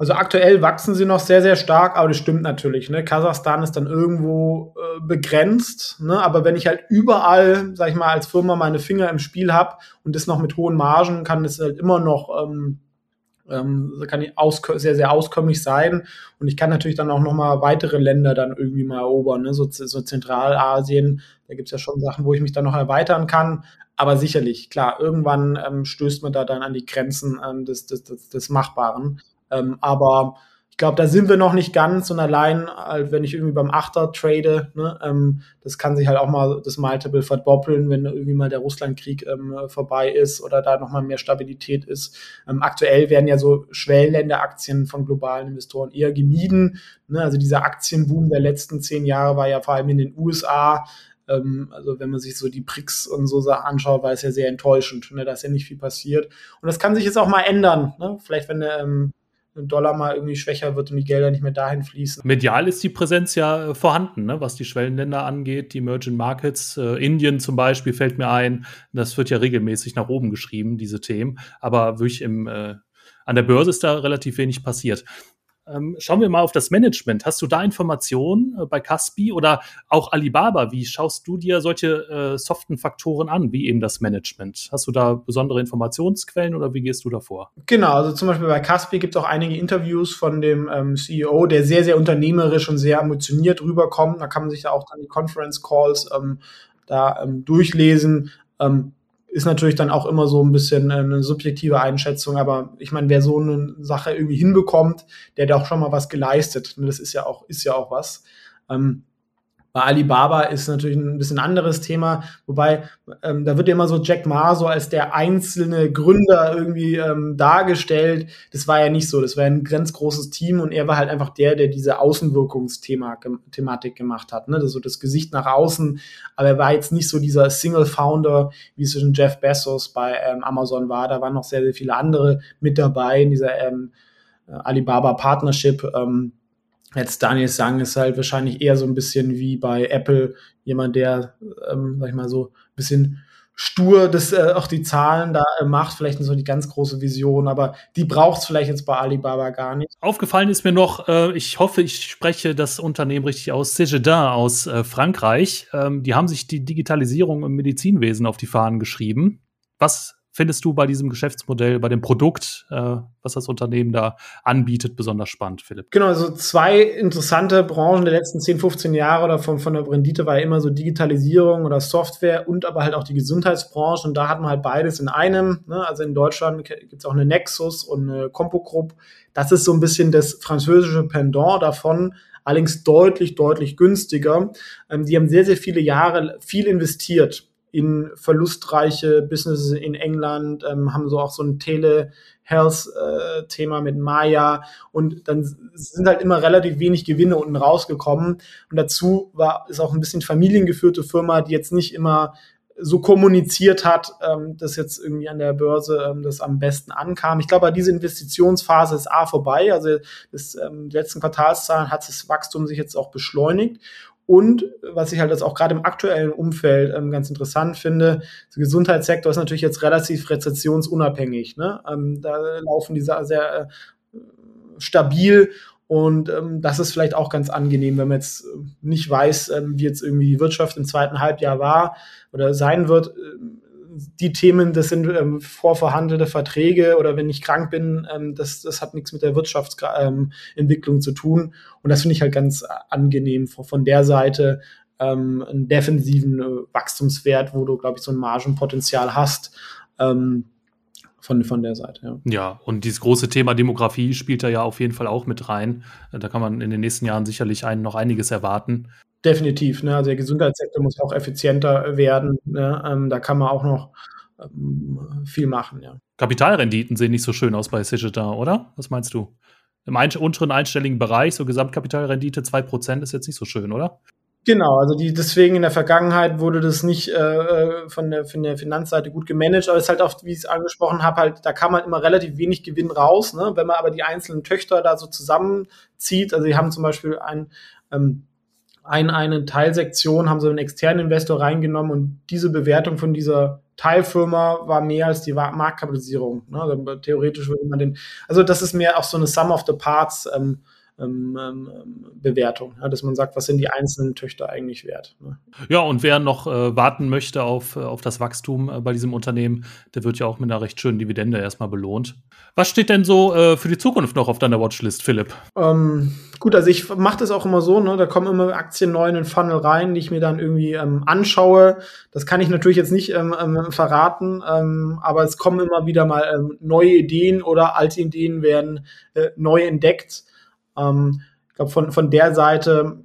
Speaker 2: Also aktuell wachsen sie noch sehr, sehr stark, aber das stimmt natürlich. Ne? Kasachstan ist dann irgendwo äh, begrenzt, ne? aber wenn ich halt überall, sag ich mal, als Firma meine Finger im Spiel habe und das noch mit hohen Margen, kann es halt immer noch ähm, ähm, kann ich sehr, sehr auskömmlich sein. Und ich kann natürlich dann auch noch mal weitere Länder dann irgendwie mal erobern, ne? so, so Zentralasien. Da gibt's ja schon Sachen, wo ich mich dann noch erweitern kann. Aber sicherlich, klar, irgendwann ähm, stößt man da dann an die Grenzen ähm, des, des, des, des Machbaren. Ähm, aber ich glaube, da sind wir noch nicht ganz und allein, halt, wenn ich irgendwie beim Achter trade, ne, ähm, das kann sich halt auch mal das Multiple verdoppeln, wenn irgendwie mal der Russlandkrieg ähm, vorbei ist oder da nochmal mehr Stabilität ist. Ähm, aktuell werden ja so Schwellenländeraktien von globalen Investoren eher gemieden. Ne? Also dieser Aktienboom der letzten zehn Jahre war ja vor allem in den USA ähm, also wenn man sich so die BRICS und so anschaut, war es ja sehr enttäuschend. Ne? Da ist ja nicht viel passiert. Und das kann sich jetzt auch mal ändern. Ne? Vielleicht, wenn ähm, Dollar mal irgendwie schwächer wird und die Gelder nicht mehr dahin fließen.
Speaker 1: Medial ist die Präsenz ja äh, vorhanden, ne? was die Schwellenländer angeht, die Emerging Markets. Äh, Indien zum Beispiel fällt mir ein, das wird ja regelmäßig nach oben geschrieben, diese Themen. Aber wirklich im, äh, an der Börse ist da relativ wenig passiert. Ähm, schauen wir mal auf das Management. Hast du da Informationen äh, bei Caspi oder auch Alibaba? Wie schaust du dir solche äh, soften Faktoren an, wie eben das Management? Hast du da besondere Informationsquellen oder wie gehst du davor?
Speaker 2: Genau, also zum Beispiel bei Caspi gibt es auch einige Interviews von dem ähm, CEO, der sehr, sehr unternehmerisch und sehr emotioniert rüberkommt. Da kann man sich ja auch dann die Conference Calls ähm, da ähm, durchlesen. Ähm, ist natürlich dann auch immer so ein bisschen eine subjektive Einschätzung, aber ich meine, wer so eine Sache irgendwie hinbekommt, der hat auch schon mal was geleistet. Das ist ja auch, ist ja auch was. Ähm, Bei Alibaba ist natürlich ein bisschen anderes Thema, wobei ähm, da wird ja immer so Jack Ma so als der einzelne Gründer irgendwie ähm, dargestellt. Das war ja nicht so. Das war ein ganz großes Team und er war halt einfach der, der diese Außenwirkungsthematik gemacht hat. Ne? Das so das Gesicht nach außen. Aber er war jetzt nicht so dieser Single Founder, wie es zwischen Jeff Bezos bei ähm, Amazon war. Da waren noch sehr, sehr viele andere mit dabei in dieser ähm, Alibaba Partnership. Ähm, Jetzt Daniel Sang ist halt wahrscheinlich eher so ein bisschen wie bei Apple, jemand, der, ähm, sag ich mal so, ein bisschen stur das äh, auch die Zahlen da äh, macht, vielleicht nicht so die ganz große Vision, aber die braucht es vielleicht jetzt bei Alibaba gar nicht.
Speaker 1: Aufgefallen ist mir noch, äh, ich hoffe, ich spreche das Unternehmen richtig aus, Cégedin aus äh, Frankreich. Ähm, die haben sich die Digitalisierung im Medizinwesen auf die Fahnen geschrieben. Was findest du bei diesem Geschäftsmodell, bei dem Produkt, äh, was das Unternehmen da anbietet, besonders spannend, Philipp?
Speaker 2: Genau, also zwei interessante Branchen der letzten 10, 15 Jahre oder von, von der Rendite war ja immer so Digitalisierung oder Software und aber halt auch die Gesundheitsbranche. Und da hat man halt beides in einem. Ne? Also in Deutschland gibt es auch eine Nexus und eine Compo Group. Das ist so ein bisschen das französische Pendant davon allerdings deutlich, deutlich günstiger. Ähm, die haben sehr, sehr viele Jahre viel investiert in verlustreiche Businesses in England, ähm, haben so auch so ein Tele-Health-Thema äh, mit Maya und dann sind halt immer relativ wenig Gewinne unten rausgekommen. Und dazu war ist auch ein bisschen familiengeführte Firma, die jetzt nicht immer so kommuniziert hat, ähm, dass jetzt irgendwie an der Börse ähm, das am besten ankam. Ich glaube, diese Investitionsphase ist A vorbei. Also das, ähm, letzten Quartalszahlen hat das Wachstum sich jetzt auch beschleunigt. Und was ich halt jetzt auch gerade im aktuellen Umfeld ähm, ganz interessant finde, der Gesundheitssektor ist natürlich jetzt relativ rezessionsunabhängig. Ne? Ähm, da laufen die sehr, äh, stabil und ähm, das ist vielleicht auch ganz angenehm, wenn man jetzt nicht weiß, ähm, wie jetzt irgendwie die Wirtschaft im zweiten Halbjahr war oder sein wird. Äh, die Themen, das sind ähm, vorverhandelte Verträge oder wenn ich krank bin, ähm, das, das hat nichts mit der Wirtschaftsentwicklung ähm, zu tun. Und das finde ich halt ganz angenehm von, von der Seite, ähm, einen defensiven äh, Wachstumswert, wo du, glaube ich, so ein Margenpotenzial hast. Ähm, von, von der Seite, ja.
Speaker 1: Ja, und dieses große Thema Demografie spielt da ja auf jeden Fall auch mit rein. Da kann man in den nächsten Jahren sicherlich einen, noch einiges erwarten.
Speaker 2: Definitiv, ne? Also der Gesundheitssektor muss auch effizienter werden. Ne? Ähm, da kann man auch noch ähm, viel machen, ja.
Speaker 1: Kapitalrenditen sehen nicht so schön aus bei Sigita, oder? Was meinst du? Im ein unteren einstelligen Bereich, so Gesamtkapitalrendite 2% ist jetzt nicht so schön, oder?
Speaker 2: Genau, also die, deswegen in der Vergangenheit wurde das nicht äh, von, der, von der Finanzseite gut gemanagt, aber es ist halt oft, wie ich es angesprochen habe, halt, da kann man immer relativ wenig Gewinn raus, ne? Wenn man aber die einzelnen Töchter da so zusammenzieht, also die haben zum Beispiel ein ähm, ein, eine Teilsektion haben sie einen externen Investor reingenommen und diese Bewertung von dieser Teilfirma war mehr als die Marktkapitalisierung. Ne? Also theoretisch würde man den, also das ist mehr auch so eine Sum of the Parts ähm, Bewertung, ja, dass man sagt, was sind die einzelnen Töchter eigentlich wert. Ne?
Speaker 1: Ja, und wer noch äh, warten möchte auf, äh, auf das Wachstum äh, bei diesem Unternehmen, der wird ja auch mit einer recht schönen Dividende erstmal belohnt. Was steht denn so für die Zukunft noch auf deiner Watchlist, Philipp?
Speaker 2: Ähm, gut, also ich mache das auch immer so, ne? da kommen immer Aktien neu in den Funnel rein, die ich mir dann irgendwie ähm, anschaue. Das kann ich natürlich jetzt nicht ähm, ähm verraten, ähm, aber es kommen immer wieder mal ähm, neue Ideen oder alte Ideen werden äh, neu entdeckt. Ähm, ich glaube, von, von der Seite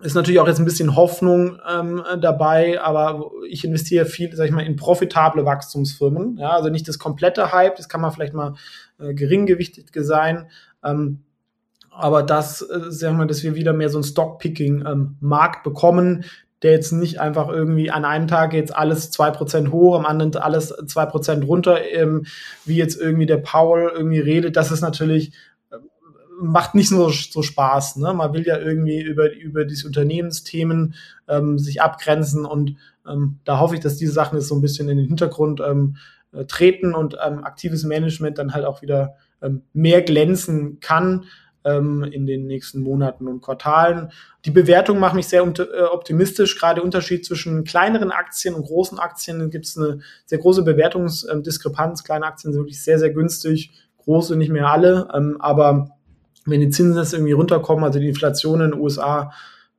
Speaker 2: ist natürlich auch jetzt ein bisschen Hoffnung ähm, dabei, aber ich investiere viel, sag ich mal, in profitable Wachstumsfirmen. Ja, also nicht das komplette Hype, das kann man vielleicht mal äh, geringgewichtig sein. Ähm, aber das, äh, sagen wir, dass wir wieder mehr so ein Stockpicking-Markt ähm, bekommen, der jetzt nicht einfach irgendwie an einem Tag jetzt alles zwei Prozent hoch, am anderen alles zwei Prozent runter, ähm, wie jetzt irgendwie der Paul irgendwie redet. Das ist natürlich macht nicht nur so Spaß. Ne? Man will ja irgendwie über, über diese Unternehmensthemen ähm, sich abgrenzen und ähm, da hoffe ich, dass diese Sachen jetzt so ein bisschen in den Hintergrund ähm, äh, treten und ähm, aktives Management dann halt auch wieder ähm, mehr glänzen kann ähm, in den nächsten Monaten und Quartalen. Die Bewertung macht mich sehr äh, optimistisch. Gerade Unterschied zwischen kleineren Aktien und großen Aktien gibt es eine sehr große Bewertungsdiskrepanz. Kleine Aktien sind wirklich sehr, sehr günstig, große nicht mehr alle, ähm, aber wenn die Zinsen jetzt irgendwie runterkommen, also die Inflation in den USA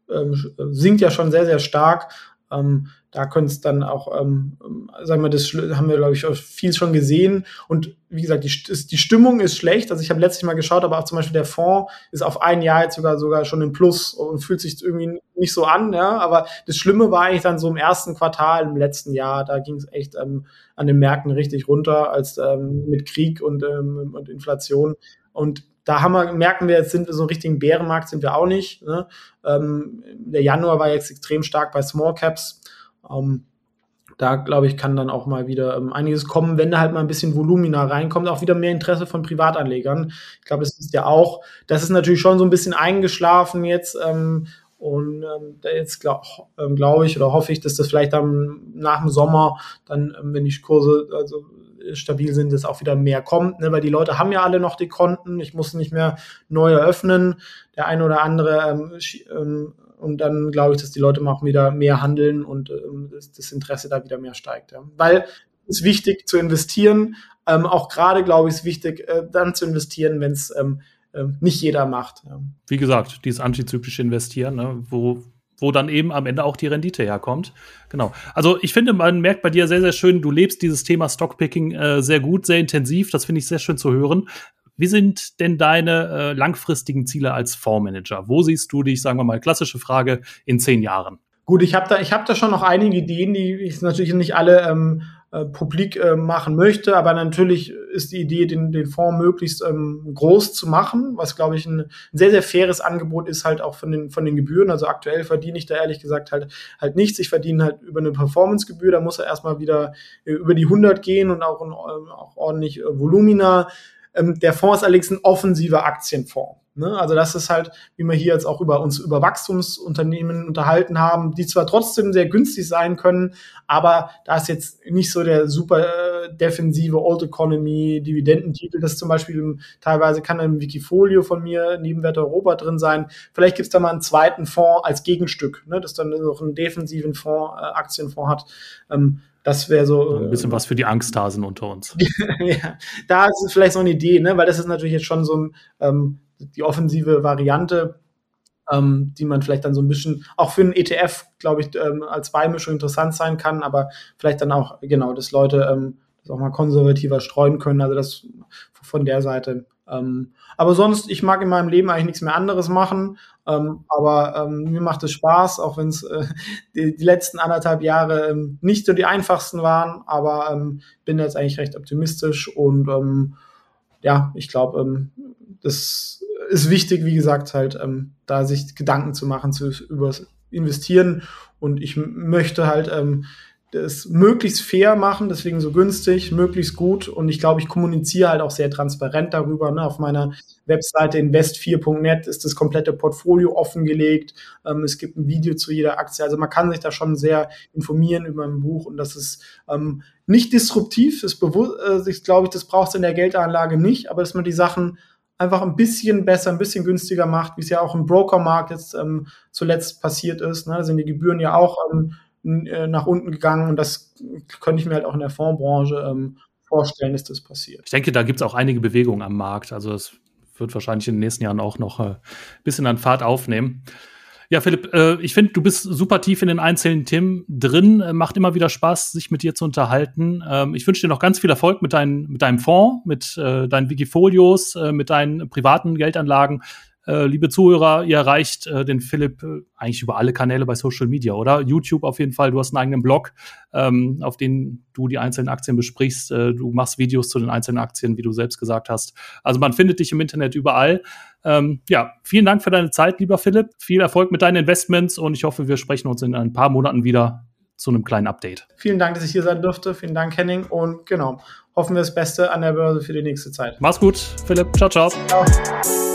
Speaker 2: ähm, sinkt ja schon sehr, sehr stark, Ähm, da könnte es dann auch, ähm, sagen wir, das haben wir, glaube ich, viel schon gesehen. Und wie gesagt, die, die Stimmung ist schlecht. Also ich habe letztlich mal geschaut, aber auch zum Beispiel der Fonds ist auf ein Jahr jetzt sogar sogar schon im Plus und fühlt sich irgendwie nicht so an. Ja? Aber das Schlimme war eigentlich dann so im ersten Quartal im letzten Jahr. Da ging es echt ähm, an den Märkten richtig runter, als ähm, mit Krieg und, ähm, und Inflation. Und da haben wir, merken wir, jetzt sind wir so einen richtigen Bärenmarkt, sind wir auch nicht. Ne? Ähm, der Januar war jetzt extrem stark bei Small Caps. Ähm, da glaube ich, kann dann auch mal wieder ähm, einiges kommen, wenn da halt mal ein bisschen Volumina reinkommt, auch wieder mehr Interesse von Privatanlegern. Ich glaube, das ist ja auch, das ist natürlich schon so ein bisschen eingeschlafen jetzt. Ähm, und ähm, jetzt glaube ähm, glaub ich oder hoffe ich, dass das vielleicht dann nach dem Sommer, dann, ähm, wenn die Kurse also stabil sind, dass auch wieder mehr kommt, ne? weil die Leute haben ja alle noch die Konten, ich muss nicht mehr neu eröffnen. Der eine oder andere ähm, ähm, und dann glaube ich, dass die Leute auch wieder mehr handeln und ähm, das, das, Interesse da wieder mehr steigt. Ja. Weil es ist wichtig zu investieren. Ähm, auch gerade, glaube ich, ist wichtig, äh, dann zu investieren, wenn es ähm, äh, nicht jeder macht. Ja.
Speaker 1: Wie gesagt, dieses antizyklische Investieren, ne, wo, wo dann eben am Ende auch die Rendite herkommt. Genau. Also ich finde, man merkt bei dir sehr, sehr schön, du lebst dieses Thema Stockpicking äh, sehr gut, sehr intensiv. Das finde ich sehr schön zu hören. Wie sind denn deine äh, langfristigen Ziele als Fondsmanager? Wo siehst du dich, sagen wir mal, klassische Frage, in zehn Jahren?
Speaker 2: Gut, ich habe da, ich hab da schon noch einige Ideen, die ich natürlich nicht alle ähm, äh, publik äh, machen möchte, aber natürlich ist die Idee, den, den Fonds möglichst ähm, groß zu machen, was glaube ich ein, ein, sehr, sehr faires Angebot ist, halt auch von den, von den Gebühren. Also aktuell verdiene ich da ehrlich gesagt halt, halt nichts. Ich verdiene halt über eine Performancegebühr, da muss er erstmal wieder äh, über die 100 gehen und auch, auch ordentlich äh, Volumina. Ähm, der Fonds ist allerdings ein offensiver Aktienfonds. Ne? Also das ist halt, wie wir hier jetzt auch über uns über Wachstumsunternehmen unterhalten haben, die zwar trotzdem sehr günstig sein können, aber da ist jetzt nicht so der super äh, defensive Old Economy Dividendentitel. Das zum Beispiel teilweise kann ein Wikifolio von mir neben Wert Europa drin sein. Vielleicht gibt's da mal einen zweiten Fonds als Gegenstück, ne? das dann noch einen defensiven Fonds, äh, Aktienfonds hat. Ähm, das wäre so.
Speaker 1: Ein bisschen was für die Angsthasen unter uns. *laughs*
Speaker 2: ja, da ist vielleicht so eine Idee, ne? weil das ist natürlich jetzt schon so ähm, die offensive Variante, ähm, die man vielleicht dann so ein bisschen auch für einen ETF, glaube ich, ähm, als Beimischung interessant sein kann, aber vielleicht dann auch, genau, dass Leute ähm, das auch mal konservativer streuen können. Also das von der Seite ähm, aber sonst, ich mag in meinem Leben eigentlich nichts mehr anderes machen. Ähm, aber ähm, mir macht es Spaß, auch wenn es äh, *laughs* die, die, letzten anderthalb Jahre ähm, nicht so die einfachsten waren. Aber ähm, bin jetzt eigentlich recht optimistisch und ähm, ja, ich glaube, das ist wichtig, wie gesagt, halt da sich Gedanken zu machen zu übers Investieren. Und ich möchte halt das möglichst fair machen, deswegen so günstig, möglichst gut. Und ich glaube, ich kommuniziere halt auch sehr transparent darüber. Ne? Auf meiner Webseite invest4.net ist das komplette Portfolio offengelegt. Ähm, es gibt ein Video zu jeder Aktie. Also man kann sich da schon sehr informieren über ein Buch und das ist ähm, nicht disruptiv. Das äh, ich glaube das braucht es in der Geldanlage nicht, aber dass man die Sachen einfach ein bisschen besser, ein bisschen günstiger macht, wie es ja auch im Brokermarkt jetzt ähm, zuletzt passiert ist. Ne? Da sind die Gebühren ja auch ähm, äh, nach unten gegangen und das könnte ich mir halt auch in der Fondsbranche ähm, vorstellen, dass das passiert.
Speaker 1: Ich denke, da gibt es auch einige Bewegungen am Markt. Also es wird wahrscheinlich in den nächsten Jahren auch noch ein äh, bisschen an Fahrt aufnehmen. Ja, Philipp, äh, ich finde, du bist super tief in den einzelnen Themen drin. Äh, macht immer wieder Spaß, sich mit dir zu unterhalten. Ähm, ich wünsche dir noch ganz viel Erfolg mit, dein, mit deinem Fonds, mit äh, deinen Wikifolios, äh, mit deinen privaten Geldanlagen. Äh, liebe Zuhörer, ihr erreicht äh, den Philipp äh, eigentlich über alle Kanäle bei Social Media, oder? YouTube auf jeden Fall. Du hast einen eigenen Blog, ähm, auf den du die einzelnen Aktien besprichst. Äh, du machst Videos zu den einzelnen Aktien, wie du selbst gesagt hast. Also man findet dich im Internet überall. Ähm, ja, vielen Dank für deine Zeit, lieber Philipp. Viel Erfolg mit deinen Investments und ich hoffe, wir sprechen uns in ein paar Monaten wieder zu einem kleinen Update.
Speaker 2: Vielen Dank, dass ich hier sein durfte. Vielen Dank, Henning. Und genau, hoffen wir das Beste an der Börse für die nächste Zeit.
Speaker 1: Mach's gut, Philipp. Ciao, ciao. Ciao.